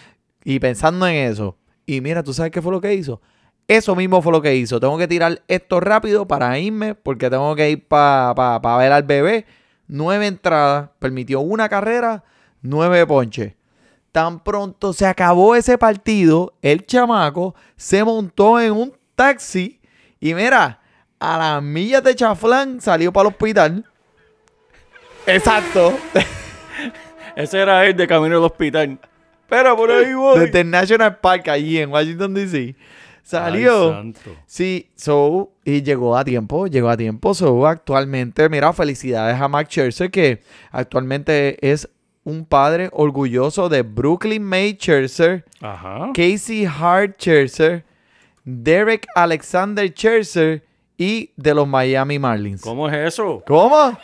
y pensando en eso. Y mira, ¿tú sabes qué fue lo que hizo? Eso mismo fue lo que hizo. Tengo que tirar esto rápido para irme porque tengo que ir para ver al bebé. Nueve entradas, permitió una carrera, nueve ponches. Tan pronto se acabó ese partido, el chamaco se montó en un taxi y mira, a las millas de chaflán salió para el hospital. Exacto. Ese era él de camino al hospital. Pero por ahí voy. Desde el National Park, allí en Washington, D.C. Salió. Ay, santo. Sí, so, y llegó a tiempo, llegó a tiempo. So, actualmente, mira, felicidades a Max Scherzer, que actualmente es un padre orgulloso de Brooklyn May Scherzer, Ajá. Casey Hart Scherzer, Derek Alexander Scherzer y de los Miami Marlins. ¿Cómo es eso? ¿Cómo?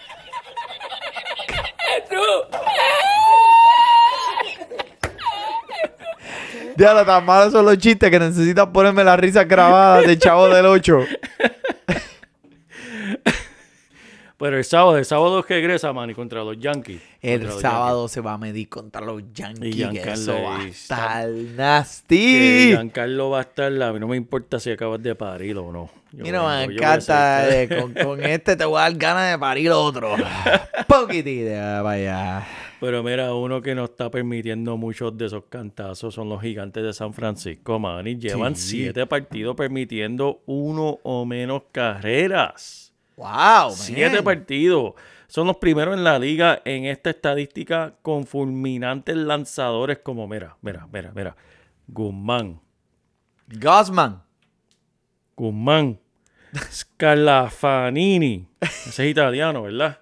Ya lo tan malos son los chistes que necesitas ponerme la risa grabada de Chavo del 8. Pero el sábado, el sábado regresa, Manny, contra los Yankees. El Contra sábado se va a medir contra los Yankees. Y que Giancarlo eso va a estar Que nasty. Giancarlo va a estar, a mí no me importa si acabas de parir o no. Yo Mira, me encanta. eh, con, con este te voy a dar ganas de parir otro. Poquitita, vaya. Pero mira, uno que no está permitiendo muchos de esos cantazos son los gigantes de San Francisco, Manny. Llevan Sí. siete partidos permitiendo uno o menos carreras. Wow, Siete man. partidos. Son los primeros en la liga en esta estadística con fulminantes lanzadores como, mira, mira, mira, mira. Guzmán, Gosman. Guzmán, Scalafanini. Ese es italiano, ¿verdad?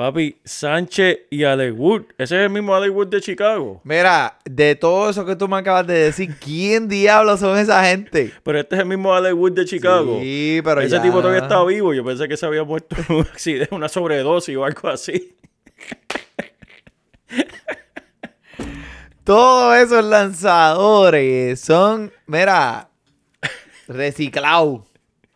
Papi, Sánchez y Alex Wood. Ese es el mismo Alex Wood de Chicago. Mira, de todo eso que tú me acabas de decir, ¿quién diablos son esa gente? Pero este es el mismo Alex Wood de Chicago. Sí, pero Ese ya- tipo todavía está vivo. Yo pensé que se había muerto en un accidente, una sobredosis o algo así. Todos esos lanzadores son, mira, reciclados.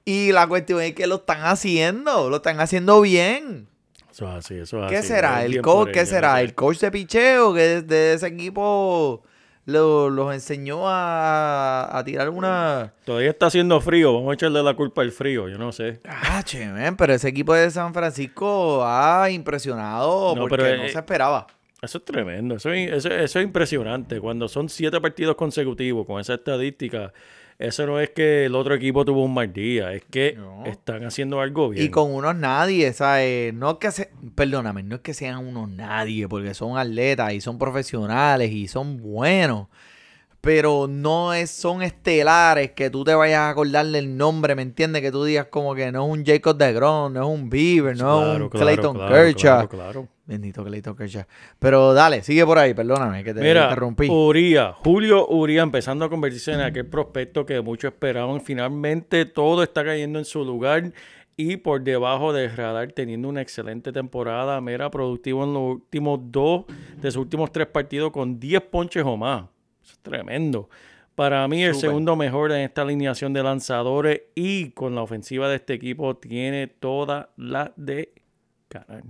Y la cuestión es que lo están haciendo, lo están haciendo bien. Eso es así, eso es ¿Qué así. será? ¿El coach? ¿Qué será? ¿El coach de picheo que desde ese equipo lo- los enseñó a, a tirar una... Todavía está haciendo frío. Vamos a echarle la culpa al frío. Yo no sé. Ah, che, man, pero ese equipo de San Francisco ha impresionado No, porque pero, no eh, se esperaba. Eso es tremendo. Eso es, eso, eso es impresionante. Cuando son siete partidos consecutivos con esa estadística, eso no es que el otro equipo tuvo un mal día. Es que No. están haciendo algo bien. Y con unos nadie, ¿sabes? No es que se, perdóname, no es que sean unos nadie, porque son atletas y son profesionales y son buenos. Pero no es, son estelares que tú te vayas a acordar del nombre, ¿me entiendes? Que tú digas como que no es un Jacob de Grom, no es un Bieber, no es un claro, Clayton claro, Kershaw. claro, claro. Bendito Clayton Kershaw. Pero dale, sigue por ahí, perdóname que te Mira, interrumpí. Uría, Julio Uría empezando a convertirse en aquel prospecto que muchos esperaban. Finalmente todo está cayendo en su lugar y por debajo del radar teniendo una excelente temporada. Mira, productivo en los últimos dos de sus últimos tres partidos con 10 ponches o más. Eso es tremendo. Para mí, el segundo mejor en esta alineación de lanzadores y con la ofensiva de este equipo tiene toda la de ganar.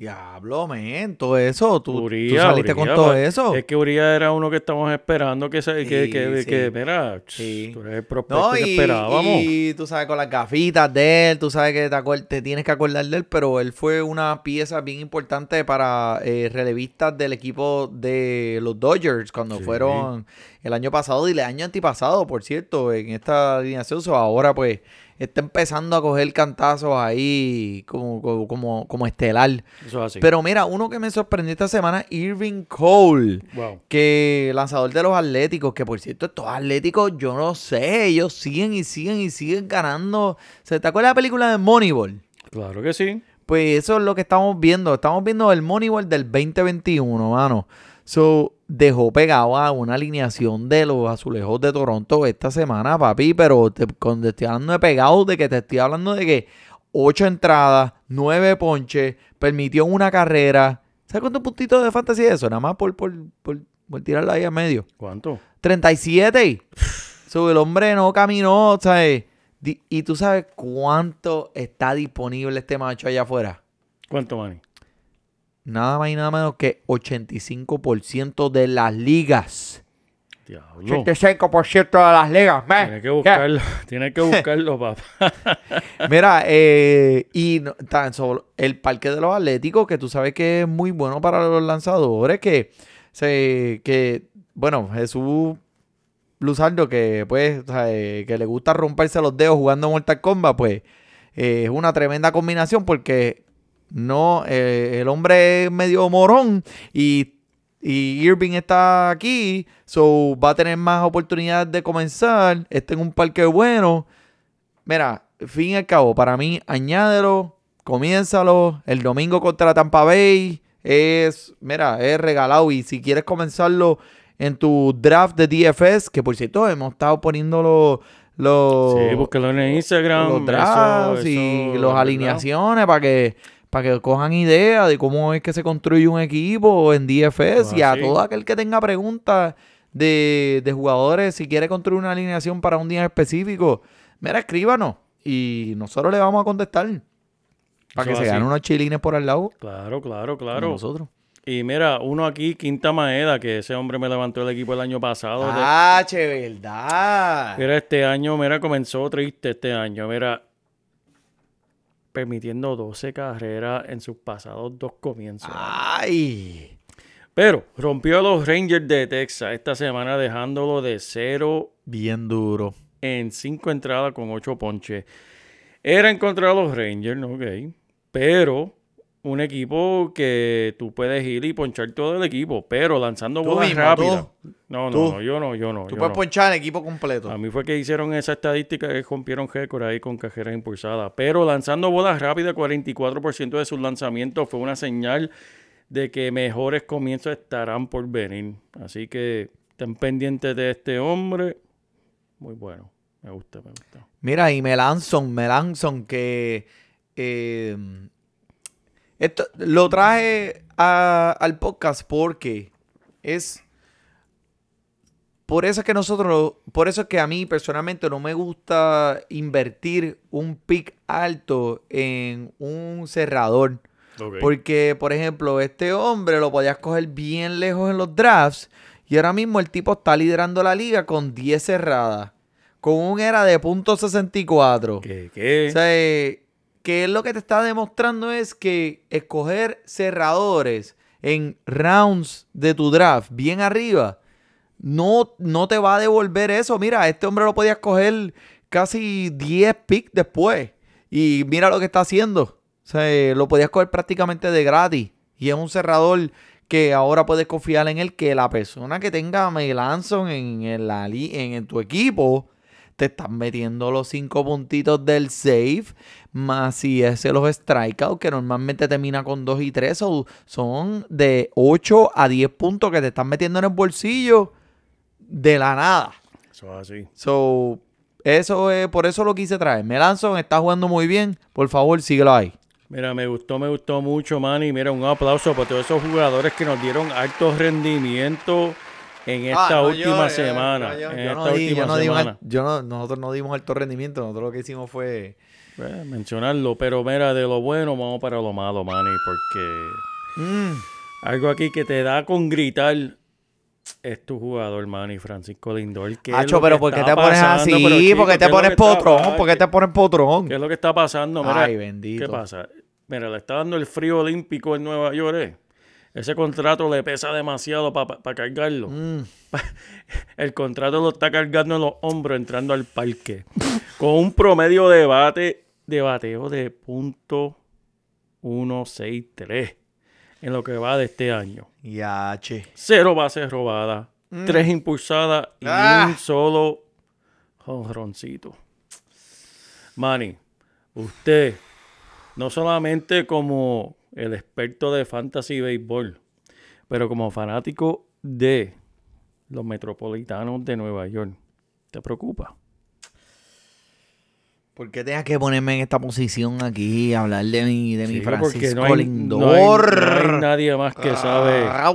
Diablo, men, todo eso. Tú, saliste con todo pa- eso. Es que Uría era uno que estamos esperando que, se, que, Sí, que, sí. que, mira, Sí. tú eres el prospecto No, que y, esperábamos. y tú sabes, con las gafitas de él, tú sabes que te, te tienes que acordar de él, pero él fue una pieza bien importante para eh, relevistas del equipo de los Dodgers cuando fueron el año pasado y el año antipasado, por cierto, en esta alineación. So, ahora pues está empezando a coger cantazos ahí como, como, como, como estelar. Eso es así. Pero mira, uno que me sorprendió esta semana, Irving Cole wow. que lanzador de los Atléticos, que por cierto, estos Atléticos, yo no sé, ellos siguen y siguen y siguen ganando. ¿Se te acuerdas de la película de Moneyball? Claro que sí. Pues eso es lo que estamos viendo. Estamos viendo el Moneyball del 2021, mano. So, dejó pegado a una alineación de los azulejos de Toronto esta semana, papi. Pero te, cuando te estoy hablando de pegado, de que te estoy hablando de que ocho entradas, nueve ponches, permitió una carrera. ¿Sabes cuántos puntitos de fantasía es eso? Nada más por, por, por, por tirarla ahí a medio. ¿Cuánto? 37. So, el hombre no caminó, ¿sabes? Y tú sabes cuánto está disponible este macho allá afuera. ¿Cuánto, Manny? Nada más y nada menos que 85% de las ligas. Diablo. 85% de las ligas, man. Tienes que buscarlo. Tienes que buscarlo, papá. Mira, eh, y no- tan solo el parque de los Atléticos, que tú sabes que es muy bueno para los lanzadores, que se, que, bueno, Jesús Luzardo, que pues, eh, que le gusta romperse los dedos jugando Mortal Kombat, pues, eh, es una tremenda combinación porque no, eh, el hombre es medio morón y, y Irving está aquí, so va a tener más oportunidades de comenzar, está en un parque bueno. Mira, fin y al cabo, para mí, añádelo, comiénzalo, el domingo contra Tampa Bay es, mira, es regalado y si quieres comenzarlo en tu draft de DFS, que por cierto hemos estado poniendo los... Sí, búsquelo en Instagram. los eso- drafts y las alineaciones para que para que cojan idea de cómo es que se construye un equipo en DFS y a sí. todo aquel que tenga preguntas de, de jugadores, si quiere construir una alineación para un día específico, mira, escríbanos y nosotros le vamos a contestar para que se ganen unos chilines por al lado Claro, claro, claro. nosotros. Y mira, uno aquí, Quinta Maeda, que ese hombre me levantó el equipo el año pasado. Ah, che, verdad. Mira, este año, mira, comenzó triste este año. Mira, permitiendo 12 carreras en sus pasados dos comienzos. Ay. Pero rompió a los Rangers de Texas esta semana, dejándolo de 0 Bien duro. en 5 entradas con 8 ponches. Era en contra de los Rangers, ¿no? ok. Pero un equipo que tú puedes ir y ponchar todo el equipo, pero lanzando bolas mismo, rápidas. tú. No, no, Tú. no, yo no, yo no. Tú yo puedes no. ponchar el equipo completo. A mí fue que hicieron esa estadística que rompieron récord ahí con cajeras impulsadas. Pero lanzando bolas rápidas, 44% de sus lanzamientos fue una señal de que mejores comienzos estarán por venir. Así que estén pendientes de este hombre. Muy bueno. Me gusta, me gusta. Mira, y Melanson, Melanson, que eh, esto lo traje a- al podcast porque es por eso es que nosotros, por eso es que a mí personalmente no me gusta invertir un pick alto en un cerrador. Porque, por ejemplo, este hombre lo podías coger bien lejos en los drafts y ahora mismo el tipo está liderando la liga con 10 cerradas, con un era de .64. ¿Qué? ¿Qué? O sea, que es lo que te está demostrando es que escoger cerradores en rounds de tu draft bien arriba no, no te va a devolver eso. Mira, este hombre lo podías coger casi 10 picks después y mira lo que está haciendo. O sea, eh, lo podías coger prácticamente de gratis y es un cerrador que ahora puedes confiar en él que la persona que tenga a Melanson en, en, la, en, tu equipo te están metiendo los cinco puntitos del save, más si ese los strikeouts, que normalmente termina con 2 y 3, son de 8 a 10 puntos que te están metiendo en el bolsillo de la nada. Eso es así. So, eso es, por eso lo quise traer. Melanson está jugando muy bien. Por favor, síguelo ahí. Mira, me gustó, me gustó mucho, Manny. Mira, un aplauso para todos esos jugadores que nos dieron alto rendimiento en esta Ah, no última semana. yo- en esta última dimos yo no- nosotros no dimos alto rendimiento. Nosotros lo que hicimos fue. Eh, mencionarlo, pero mira, de lo bueno vamos para lo malo, Manny, porque mm, algo aquí que te da con gritar es tu jugador, Manny, Francisco Lindor. ¿Qué Hacho, pero ¿por qué te pones así? Pero, chico, ¿Por qué ¿qué te pones potrón? pa- ¿Por qué te pones potrón? ¿Qué es lo que está pasando? Mira, Ay, bendito. ¿Qué pasa? Mira, le está dando el frío olímpico en Nueva York. eh. Ese contrato le pesa demasiado para cargarlo. Mm. El contrato lo está cargando en los hombros entrando al parque. Con un promedio de bate de bateo de punto .163 en lo que va de este año. Ya, che. Cero bases robadas, tres impulsadas y Ah. un solo jonroncito. Manny, usted, no solamente como el experto de fantasy béisbol, pero como fanático de los metropolitanos de Nueva York, ¿te preocupa? ¿Por qué tengas que ponerme en esta posición aquí hablar de mi, de mi Sí, Francisco no hay, no hay- Lindor? no hay nadie más que sabe Ah,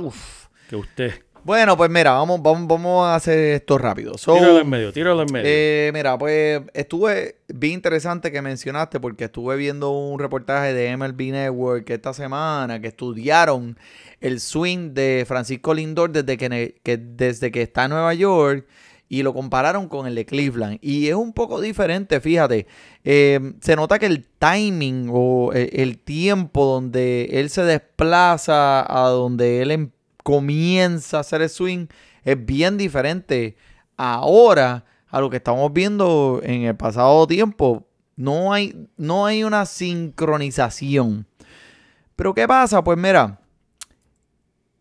que usted. Bueno, pues mira, vamos, vamos, vamos a hacer esto rápido. So, Tíralo en medio, tíralo en medio. eh, mira, pues estuve bien interesante que mencionaste porque estuve viendo un reportaje de MLB Network esta semana que estudiaron el swing de Francisco Lindor desde que- desde que está en Nueva York y lo compararon con el de Cleveland. Y es un poco diferente, fíjate. Eh, se nota que el timing o el, el tiempo donde él se desplaza a donde él em- comienza a hacer el swing es bien diferente ahora a lo que estamos viendo en el pasado tiempo. No hay, no hay una sincronización. Pero ¿qué pasa? Pues mira,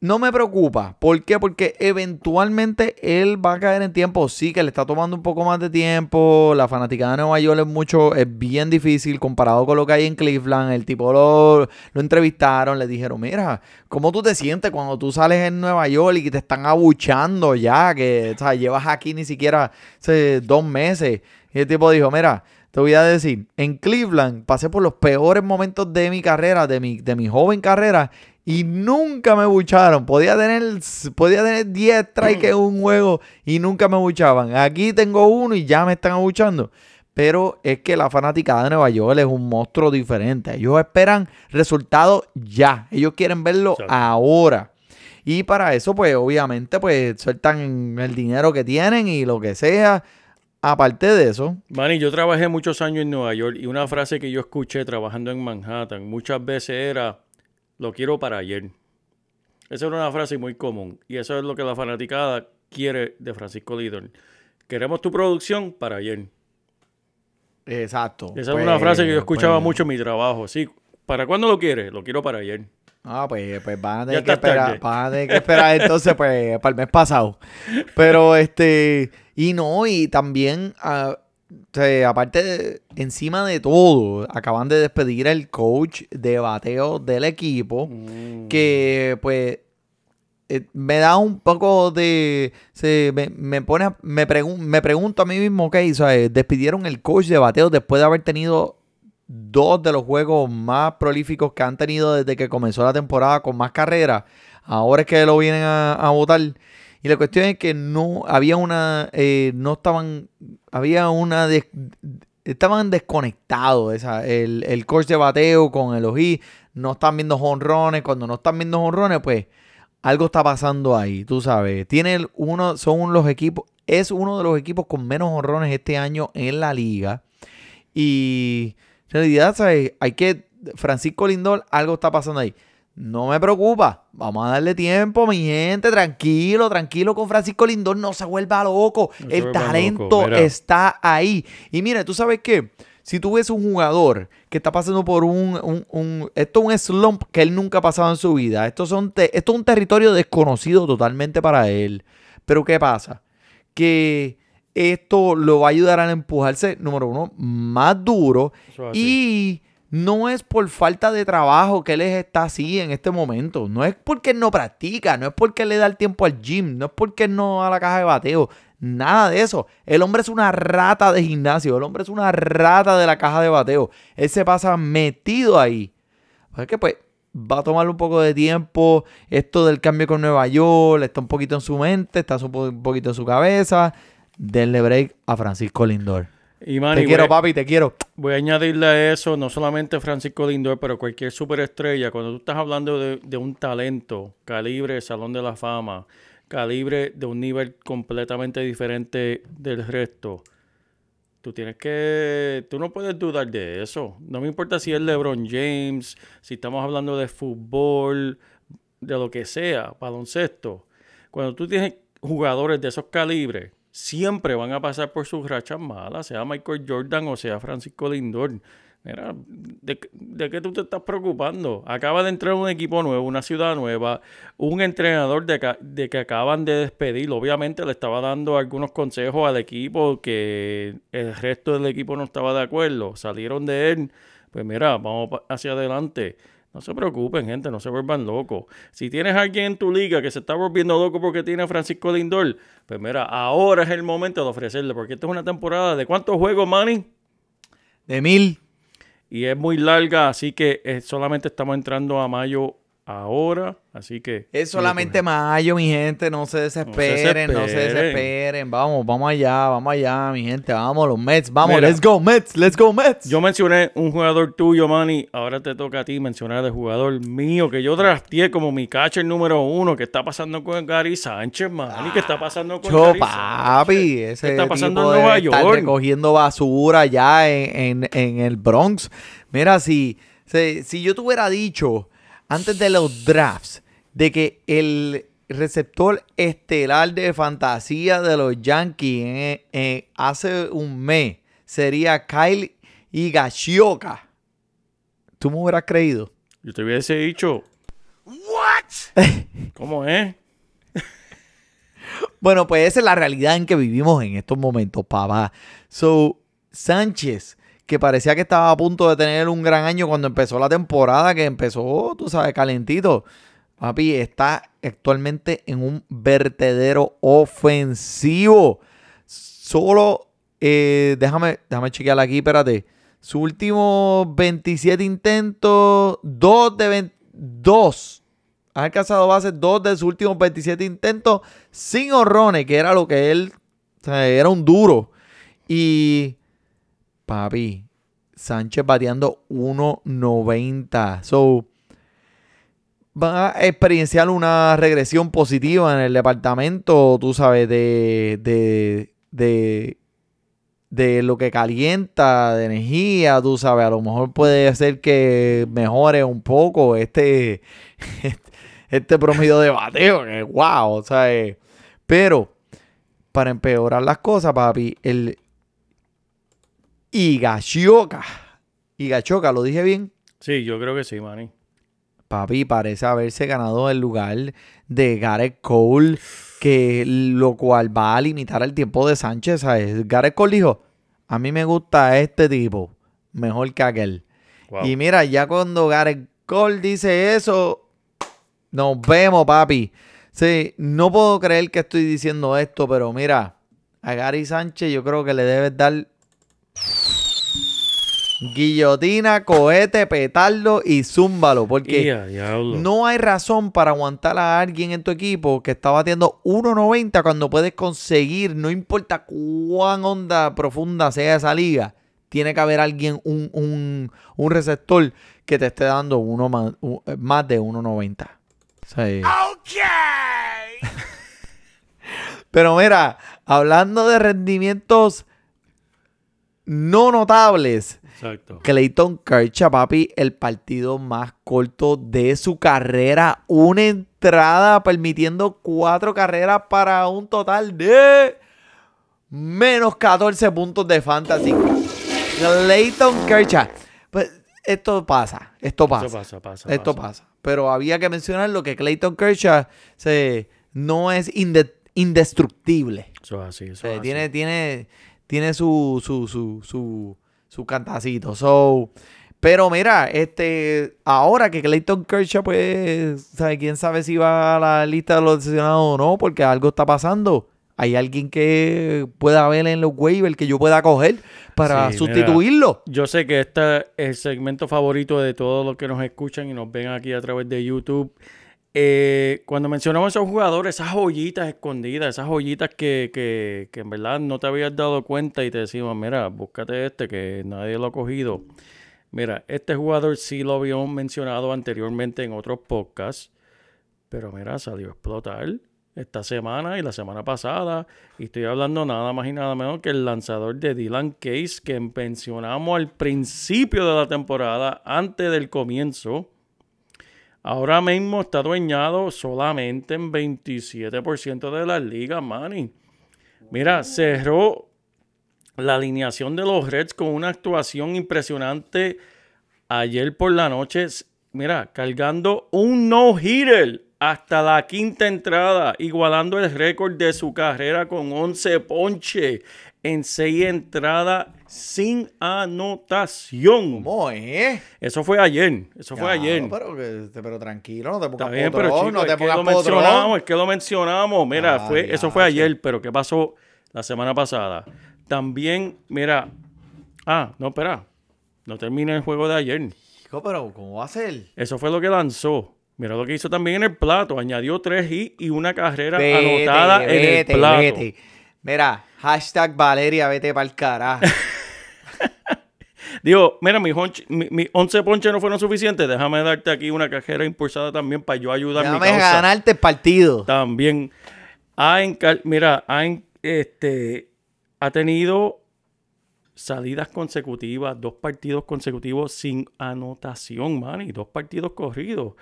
no me preocupa. ¿Por qué? Porque eventualmente él va a caer en tiempo. Sí, que le está tomando un poco más de tiempo. La fanática de Nueva York es mucho, es bien difícil comparado con lo que hay en Cleveland. El tipo lo, entrevistaron, le dijeron, mira, ¿cómo tú te sientes cuando tú sales en Nueva York y te están abuchando ya? Que llevas aquí ni siquiera dos meses. Y el tipo dijo, mira, te voy a decir, en Cleveland pasé por los peores momentos de mi carrera, de mi, de mi joven carrera, y nunca me bucharon. Podía tener, podía tener 10 strikes en un juego y nunca me buchaban. Aquí tengo uno y ya me están abuchando. Pero es que la fanática de Nueva York es un monstruo diferente. Ellos esperan resultados ya. Ellos quieren verlo ahora. Y para eso, pues obviamente, pues sueltan el dinero que tienen y lo que sea. Aparte de eso. Manny, yo trabajé muchos años en Nueva York y una frase que yo escuché trabajando en Manhattan muchas veces era lo quiero para ayer. Esa era una frase muy común y eso es lo que la fanaticada quiere de Francisco Lidón. Queremos tu producción para ayer. Exacto. Esa es una frase que yo escuchaba mucho en mi trabajo. Sí, ¿para cuándo lo quieres? Lo quiero para ayer. Ah, pues, pues van a tener que esperar, van a tener que esperar entonces pues para el mes pasado. Pero este, y no, y también uh, aparte, encima de todo, acaban de despedir el coach de bateo del equipo, Mm. que pues eh, me da un poco de... Se, me, me pone, a- me, pregun- me pregunto a mí mismo, ok, sea, eh, despidieron el coach de bateo después de haber tenido dos de los juegos más prolíficos que han tenido desde que comenzó la temporada con más carreras. Ahora es que lo vienen a, a votar. Y la cuestión es que no había una, eh, no estaban, había una, estaban desconectados. Esa, el, el coach de bateo con el ojí, no están viendo jonrones. Cuando no están viendo jonrones, pues algo está pasando ahí, tú sabes. Tiene uno, son los equipos, es uno de los equipos con menos honrones este año en la liga. Y en realidad, ¿sabes? Hay que. Francisco Lindor, algo está pasando ahí. No me preocupa. Vamos a darle tiempo, mi gente. Tranquilo, tranquilo con Francisco Lindor. No se vuelva loco. No se El vuelva talento loco, mira. está ahí. Y mira, tú sabes qué. Si tú ves un jugador que está pasando por un, un- un- esto es un slump que él nunca ha pasado en su vida. Esto, son te- esto es un territorio desconocido totalmente para él. Pero ¿qué pasa? Que esto lo va a ayudar a empujarse, número uno, más duro. Y no es por falta de trabajo que él está así en este momento. No es porque él no practica, no es porque le da el tiempo al gym, no es porque él no va a la caja de bateo. Nada de eso. El hombre es una rata de gimnasio. El hombre es una rata de la caja de bateo. Él se pasa metido ahí. Es que pues va a tomar un poco de tiempo. Esto del cambio con Nueva York está un poquito en su mente, está un poquito en su cabeza. Denle break a Francisco Lindor. Y te quiero, voy, papi, te quiero. voy a añadirle a eso no solamente Francisco Lindor, pero cualquier superestrella. Cuando tú estás hablando de, de un talento, calibre Salón de la Fama, calibre de un nivel completamente diferente del resto, tú tienes que. Tú no puedes dudar de eso. No me importa si es LeBron James, si estamos hablando de fútbol, de lo que sea, baloncesto. Cuando tú tienes jugadores de esos calibres, siempre van a pasar por sus rachas malas, sea Michael Jordan o sea Francisco Lindor. Mira, ¿de, qué tú te estás preocupando? Acaba de entrar un equipo nuevo, una ciudad nueva, un entrenador de, de que acaban de despedir. Obviamente le estaba dando algunos consejos al equipo que el resto del equipo no estaba de acuerdo. Salieron de él. Pues mira, vamos hacia adelante. No se preocupen, gente, no se vuelvan locos. Si tienes a alguien en tu liga que se está volviendo loco porque tiene a Francisco Lindor, pues mira, ahora es el momento de ofrecerle, porque esta es una temporada de cuántos juegos, Manny? De mil. Y es muy larga, así que eh, solamente estamos entrando a mayo ahora, así que... Es solamente mayo, mi gente. No se desesperen, no se desesperen. desesperen. Vamos, vamos allá, vamos allá, mi gente. Vamos, los Mets. Vamos, Mira. let's go, Mets. Let's go, Mets. Yo mencioné un jugador tuyo, Manny. Ahora te toca a ti mencionar el jugador mío que yo drafteé como mi catcher número uno. ¿Qué está pasando con Gary Sánchez, Manny? ¿Qué está pasando con Yo, Gary papi, ese ¿Qué está pasando tipo en Nueva debe estar York? recogiendo basura allá en, en- en el Bronx. Mira, si, si, si yo te hubiera dicho antes de los drafts de que el receptor estelar de fantasía de los Yankees hace un mes sería Kyle Higashioka, ¿tú me hubieras creído? Yo te hubiese dicho. ¿What? ¿Cómo es? Bueno, pues esa es la realidad en que vivimos en estos momentos, papá. So, Sánchez, que parecía que estaba a punto de tener un gran año cuando empezó la temporada, que empezó, tú sabes, calentito. Papi, está actualmente en un vertedero ofensivo. Solo, eh, déjame, déjame chequear aquí, espérate. Su último 27 intentos, 2 de 22 ha alcanzado bases dos de sus últimos 27 intentos sin horrones, que era lo que él, o sea, era un duro. Y, papi, Sánchez bateando 1.90. So, va a experienciar una regresión positiva en el departamento, tú sabes, de, de, de, de lo que calienta, de energía, tú sabes, a lo mejor puede ser que mejore un poco este, este promedio de bateo, que wow, o sea, eh, pero para empeorar las cosas, papi, el Higashioka, Higashioka, ¿lo dije bien? Sí, yo creo que sí, Manny. Papi, parece haberse ganado el lugar de Gareth Cole, que lo cual va a limitar el tiempo de Sánchez. ¿sabes? Gareth Cole dijo, a mí me gusta este tipo, mejor que aquel. Wow. Y mira, ya cuando Gareth Cole dice eso, nos vemos, papi. Sí, no puedo creer que estoy diciendo esto, pero mira, a Gary Sánchez yo creo que le debes dar guillotina, cohete, petardo y zúmbalo. Porque no hay razón para aguantar a alguien en tu equipo que está batiendo 1.90 cuando puedes conseguir, no importa cuán onda profunda sea esa liga, tiene que haber alguien, un, un, un receptor que te esté dando uno más, un- más de 1.90. O sea, eh. Pero mira, hablando de rendimientos no notables, Exacto. Clayton Kershaw, papi, el partido más corto de su carrera. Una entrada permitiendo cuatro carreras para un total de menos 14 puntos de fantasy. Clayton Kershaw. Pues esto pasa, esto pasa. Eso pasa, pasa. Esto pasa. Pero había que mencionar lo que Clayton Kershaw se, no es inde- indestructible. Eso es así, eso es así. tiene, tiene, tiene su, su, su, su, su cantacito. So, pero mira, este, ahora que Clayton Kershaw, pues, ¿sabe? quién sabe si va a la lista de los decepcionados o no, porque algo está pasando. Hay alguien que pueda ver en los waivers que yo pueda coger para Sí, sustituirlo. Yo sé que este es el segmento favorito de todos los que nos escuchan y nos ven aquí a través de YouTube. Eh, cuando mencionamos esos jugadores, esas joyitas escondidas, esas joyitas que, que, en verdad no te habías dado cuenta y te decimos, mira, búscate este que nadie lo ha cogido. Mira, este jugador sí lo habíamos mencionado anteriormente en otros podcasts, pero mira, salió a explotar esta semana y la semana pasada. Y estoy hablando nada más y nada menos que el lanzador de Dylan Case, que mencionamos al principio de la temporada, antes del comienzo. Ahora mismo está dueñado solamente en 27% de las ligas, Manny. Mira, cerró la alineación de los Reds con una actuación impresionante ayer por la noche. Mira, cargando un no-hitter hasta la quinta entrada, igualando el récord de su carrera con 11 ponches en 6 entradas sin anotación. ¿Cómo es? Eso fue ayer. Eso fue ayer. Pero, que- pero tranquilo, no te pongas Está bien, potrón, pero chico, no te es que pongas lo potrón. mencionamos, es que lo mencionamos. Mira, Ah, fue, eso fue ayer, pero ¿qué pasó la semana pasada? También, mira, ah, no, espera, no termina el juego de ayer. Chico, pero ¿cómo va a ser? Eso fue lo que lanzó. Mira lo que hizo también en el plato. Añadió tres hits y una carrera Vete, anotada en el plato. vete. Mira, hashtag Valeria, vete para el carajo. Digo, mira, mis mi- mis 11 ponches no fueron suficientes. Déjame darte aquí una cajera impulsada también para yo ayudar a mi Déjame causa. ganarte el partido. También ha mira, ha, este, ha tenido salidas consecutivas, dos partidos consecutivos sin anotación, man, y dos partidos corridos.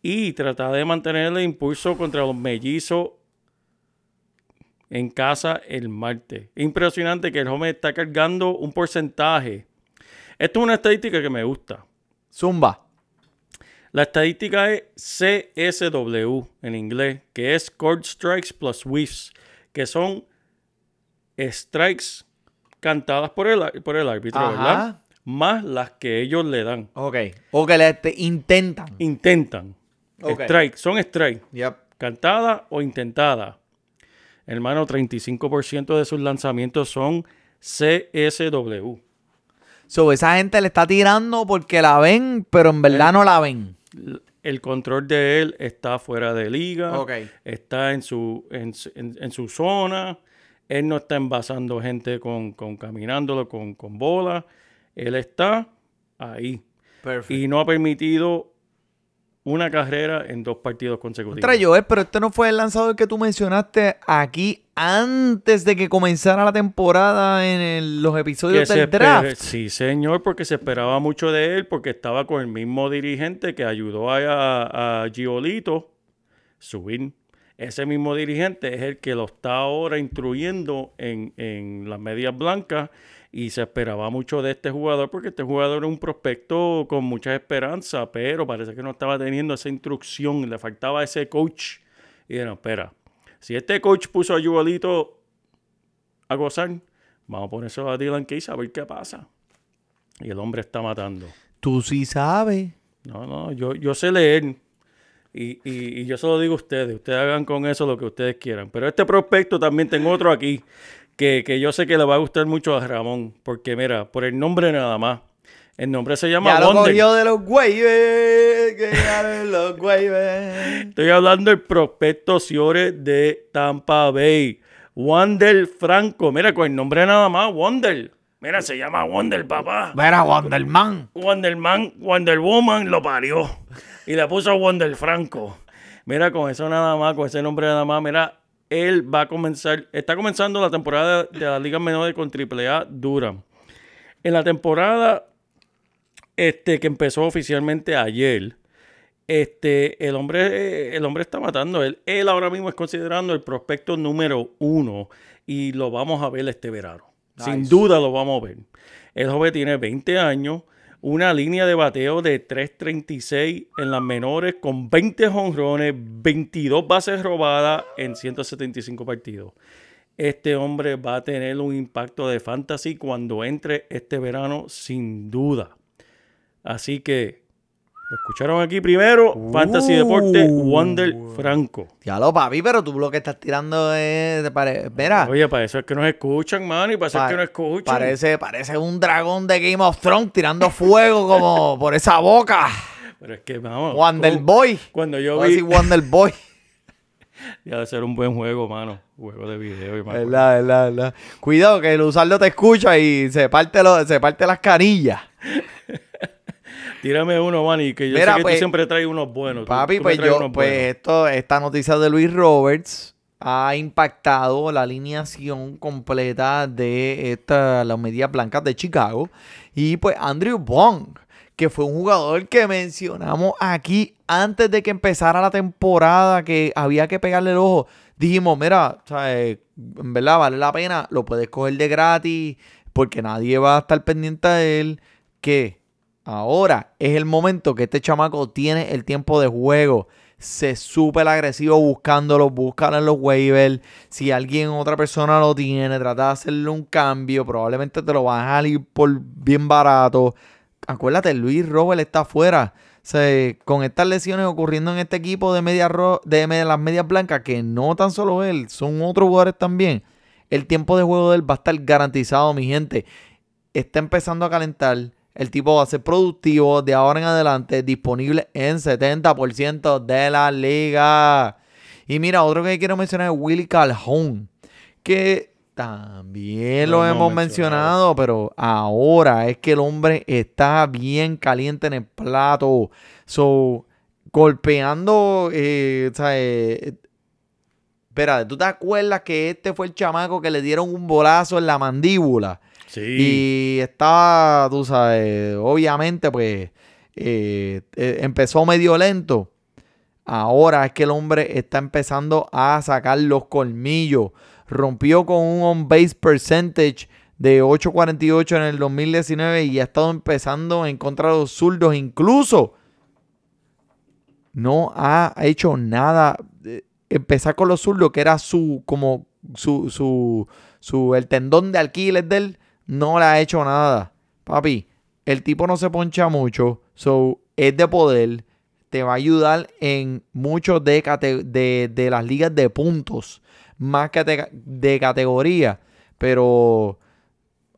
Y tratar de mantener el impulso contra los mellizos en casa el martes. Impresionante que el joven está cargando un porcentaje. Esto es una estadística que me gusta. Zumba. La estadística es CSW en inglés, que es Court Strikes plus Whiffs, que son strikes cantadas por el, por el árbitro, Ajá. ¿verdad? Más las que ellos le dan. Ok. O que le te- intentan. Intentan. Ok. Strike, son strike. Yep. Cantada o intentada. Hermano, 35% de sus lanzamientos son CSW. So, esa gente le está tirando porque la ven, pero en verdad no la ven. El control de él está fuera de liga. Ok. Está en su, en, en- en su zona. Él no está envasando gente con, con caminándolo con, con bola. Él está ahí. Perfecto. Y no ha permitido una carrera en dos partidos consecutivos. Contra Joel, pero este no fue el lanzador que tú mencionaste aquí antes de que comenzara la temporada en el- los episodios del draft. Sí, señor, porque se esperaba mucho de él, porque estaba con el mismo dirigente que ayudó a, a, a Giolito subir. Ese mismo dirigente es el que lo está ahora instruyendo en, en las medias blancas y se esperaba mucho de este jugador porque este jugador es un prospecto con mucha esperanza, pero parece que no estaba teniendo esa instrucción, le faltaba ese coach. Y dijeron, espera, si este coach puso a Giolito a gozar, vamos a ponérselo a Dylan Case a ver qué pasa. Y el hombre está matando. Tú sí sabes. No, no, yo, yo sé leer. Y, y- y yo se lo digo a ustedes. Ustedes hagan con eso lo que ustedes quieran. Pero este prospecto también tengo otro aquí. Que, que yo sé que le va a gustar mucho a Ramón. Porque mira, por el nombre nada más. El nombre se llama Ya lo Wonder. cogió de los. Que ya los waivers. Estoy hablando del prospecto Ciore de Tampa Bay. Wander Franco. Mira, con el nombre nada más, Wonder. Mira, se llama Wonder, papá. Mira, Wonderman. Wonderman, Wonder Woman lo parió. Y le puso Wonder Franco. Mira, con eso nada más, con ese nombre nada más, mira, él va a comenzar, está comenzando la temporada de la Liga Menores con AAA Durham. En la temporada este, que empezó oficialmente ayer, este, el hombre, el hombre está matando. Él, él ahora mismo es considerando el prospecto número uno y lo vamos a ver este verano. Sin duda lo vamos a ver. El joven tiene 20 años, una línea de bateo de 3.36 en las menores con 20 jonrones, 22 bases robadas en 175 partidos. Este hombre va a tener un impacto de fantasy cuando entre este verano, sin duda. Así que lo escucharon aquí primero. Fantasy Deporte, Wonder Franco. Ya lo, papi, pero tú lo que estás tirando es. pare- Mira. Oye, para eso es que nos escuchan, man, y para eso es que nos escuchan. Parece, parece un dragón de Game of Thrones tirando fuego como por esa boca. Pero es que vamos. Wonder como- Boy. Cuando yo Voy a vi. decir Wonder Boy. Ya de ser un buen juego, mano. Juego de video. y acuerdo. Verdad, verdad, verdad. Cuidado que el usarlo te escucha y se parte, lo, se parte las canillas. Tírame uno, man, y que yo Mira, sé que pues, tú siempre traes unos buenos. Papi, tú pues yo, pues buenos. esto, esta noticia de Luis Roberts ha impactado la alineación completa de esta, las medias blancas de Chicago. Y pues Andrew Bong, que fue un jugador que mencionamos aquí antes de que empezara la temporada, que había que pegarle el ojo. Dijimos, mira, sea, eh, en verdad vale la pena, lo puedes coger de gratis, porque nadie va a estar pendiente de él. Que Ahora es el momento que este chamaco tiene el tiempo de juego. Se súper agresivo buscándolo, búscalo en los waivers. Si alguien, otra persona lo tiene, trata de hacerle un cambio. Probablemente te lo van a salir por bien barato. Acuérdate, Luis Robert está afuera. Con estas lesiones ocurriendo en este equipo de, media de las medias blancas, que no tan solo él, son otros jugadores también. El tiempo de juego de él va a estar garantizado, mi gente. Está empezando a calentar. El tipo va a ser productivo de ahora en adelante, disponible en 70% de la liga. Y mira, otro que quiero mencionar es Willy Calhoun, que también Lo lo hemos mencionado, pero ahora es que el hombre está bien caliente en el plato. So, golpeando, eh, o sea, eh, Espera, ¿tú te acuerdas que este fue el chamaco que le dieron un bolazo en la mandíbula? Y estaba, obviamente, pues eh, eh, empezó medio lento. Ahora es que el hombre está empezando a sacar los colmillos. Rompió con un on-base percentage de 8.48 en el 2019 y ha estado empezando en contra de los zurdos. Incluso no ha hecho nada. Eh, Empezar con los zurdos, que era su, como, su, su, su, el tendón de Aquiles de él, no le ha hecho nada. Papi, el tipo no se poncha mucho, so, es de poder, te va a ayudar en muchos de, de, de las ligas de puntos, más que de, de categoría, pero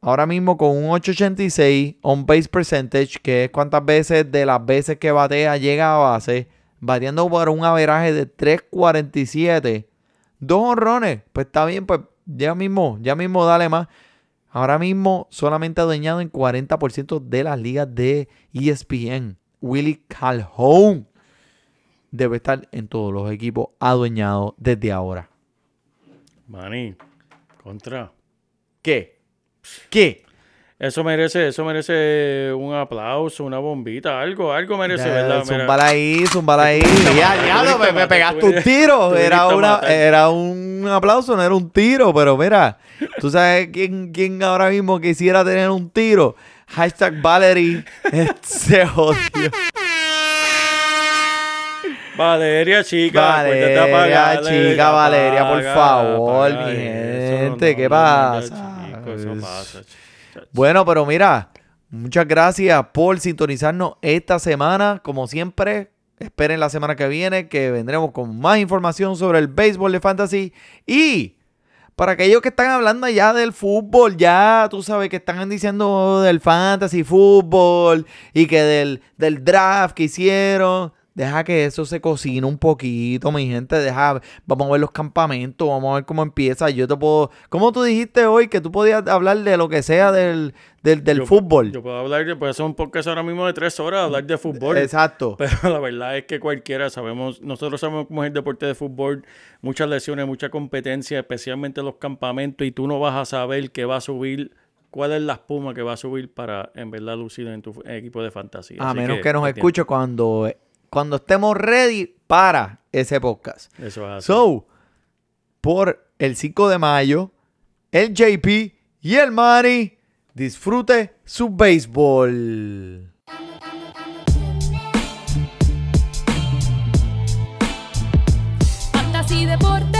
ahora mismo con un 886 on base percentage, que es cuántas veces de las veces que batea llega a base, bateando por un averaje de 347, dos honrones, pues está bien, pues ya mismo, ya mismo dale más. Ahora mismo solamente adueñado en 40% de las ligas de ESPN. Willy Calhoun debe estar en todos los equipos adueñados desde ahora. Manny, contra. ¿Qué? ¿Qué? Eso merece, eso merece un aplauso, una bombita, algo, algo merece, ¿verdad? Mira. Zumbala ahí, zumbala ahí. Ya, diablo, me, me pegaste un tiro. Era, una, era un aplauso, no era un tiro. Pero mira, tú sabes quién, quién ahora mismo quisiera tener un tiro. Hashtag Valerie se jodió. Valeria, chica. Valeria, apagarle, chica, Valeria, por favor, mi gente, ¿qué pasa? eso pasa, chico. Bueno, pero mira, muchas gracias por sintonizarnos esta semana. Como siempre, esperen la semana que viene que vendremos con más información sobre el béisbol de fantasy. Y para aquellos que están hablando ya del fútbol, ya tú sabes que están diciendo del fantasy fútbol y que del, del draft que hicieron. Deja que eso se cocine un poquito, mi gente. Deja, vamos a ver los campamentos, vamos a ver cómo empieza. Yo te puedo. ¿Cómo tú dijiste hoy que tú podías hablar de lo que sea del, del, del Yo- fútbol? Yo puedo hablar, de- puede ser un podcast ahora mismo de tres horas, hablar de fútbol. Exacto. Pero la verdad es que cualquiera sabemos, nosotros sabemos cómo es el deporte de fútbol, muchas lesiones, mucha competencia, especialmente en los campamentos, y tú no vas a saber qué va a subir, cuál es la espuma que va a subir para en verdad lucir en tu equipo de fantasía. A Así menos que, nos escuche cuando, cuando estemos ready para ese podcast. Eso es así. So, por el 5 de mayo, el JP y el Mari disfrute su béisbol. Fantasy Deporte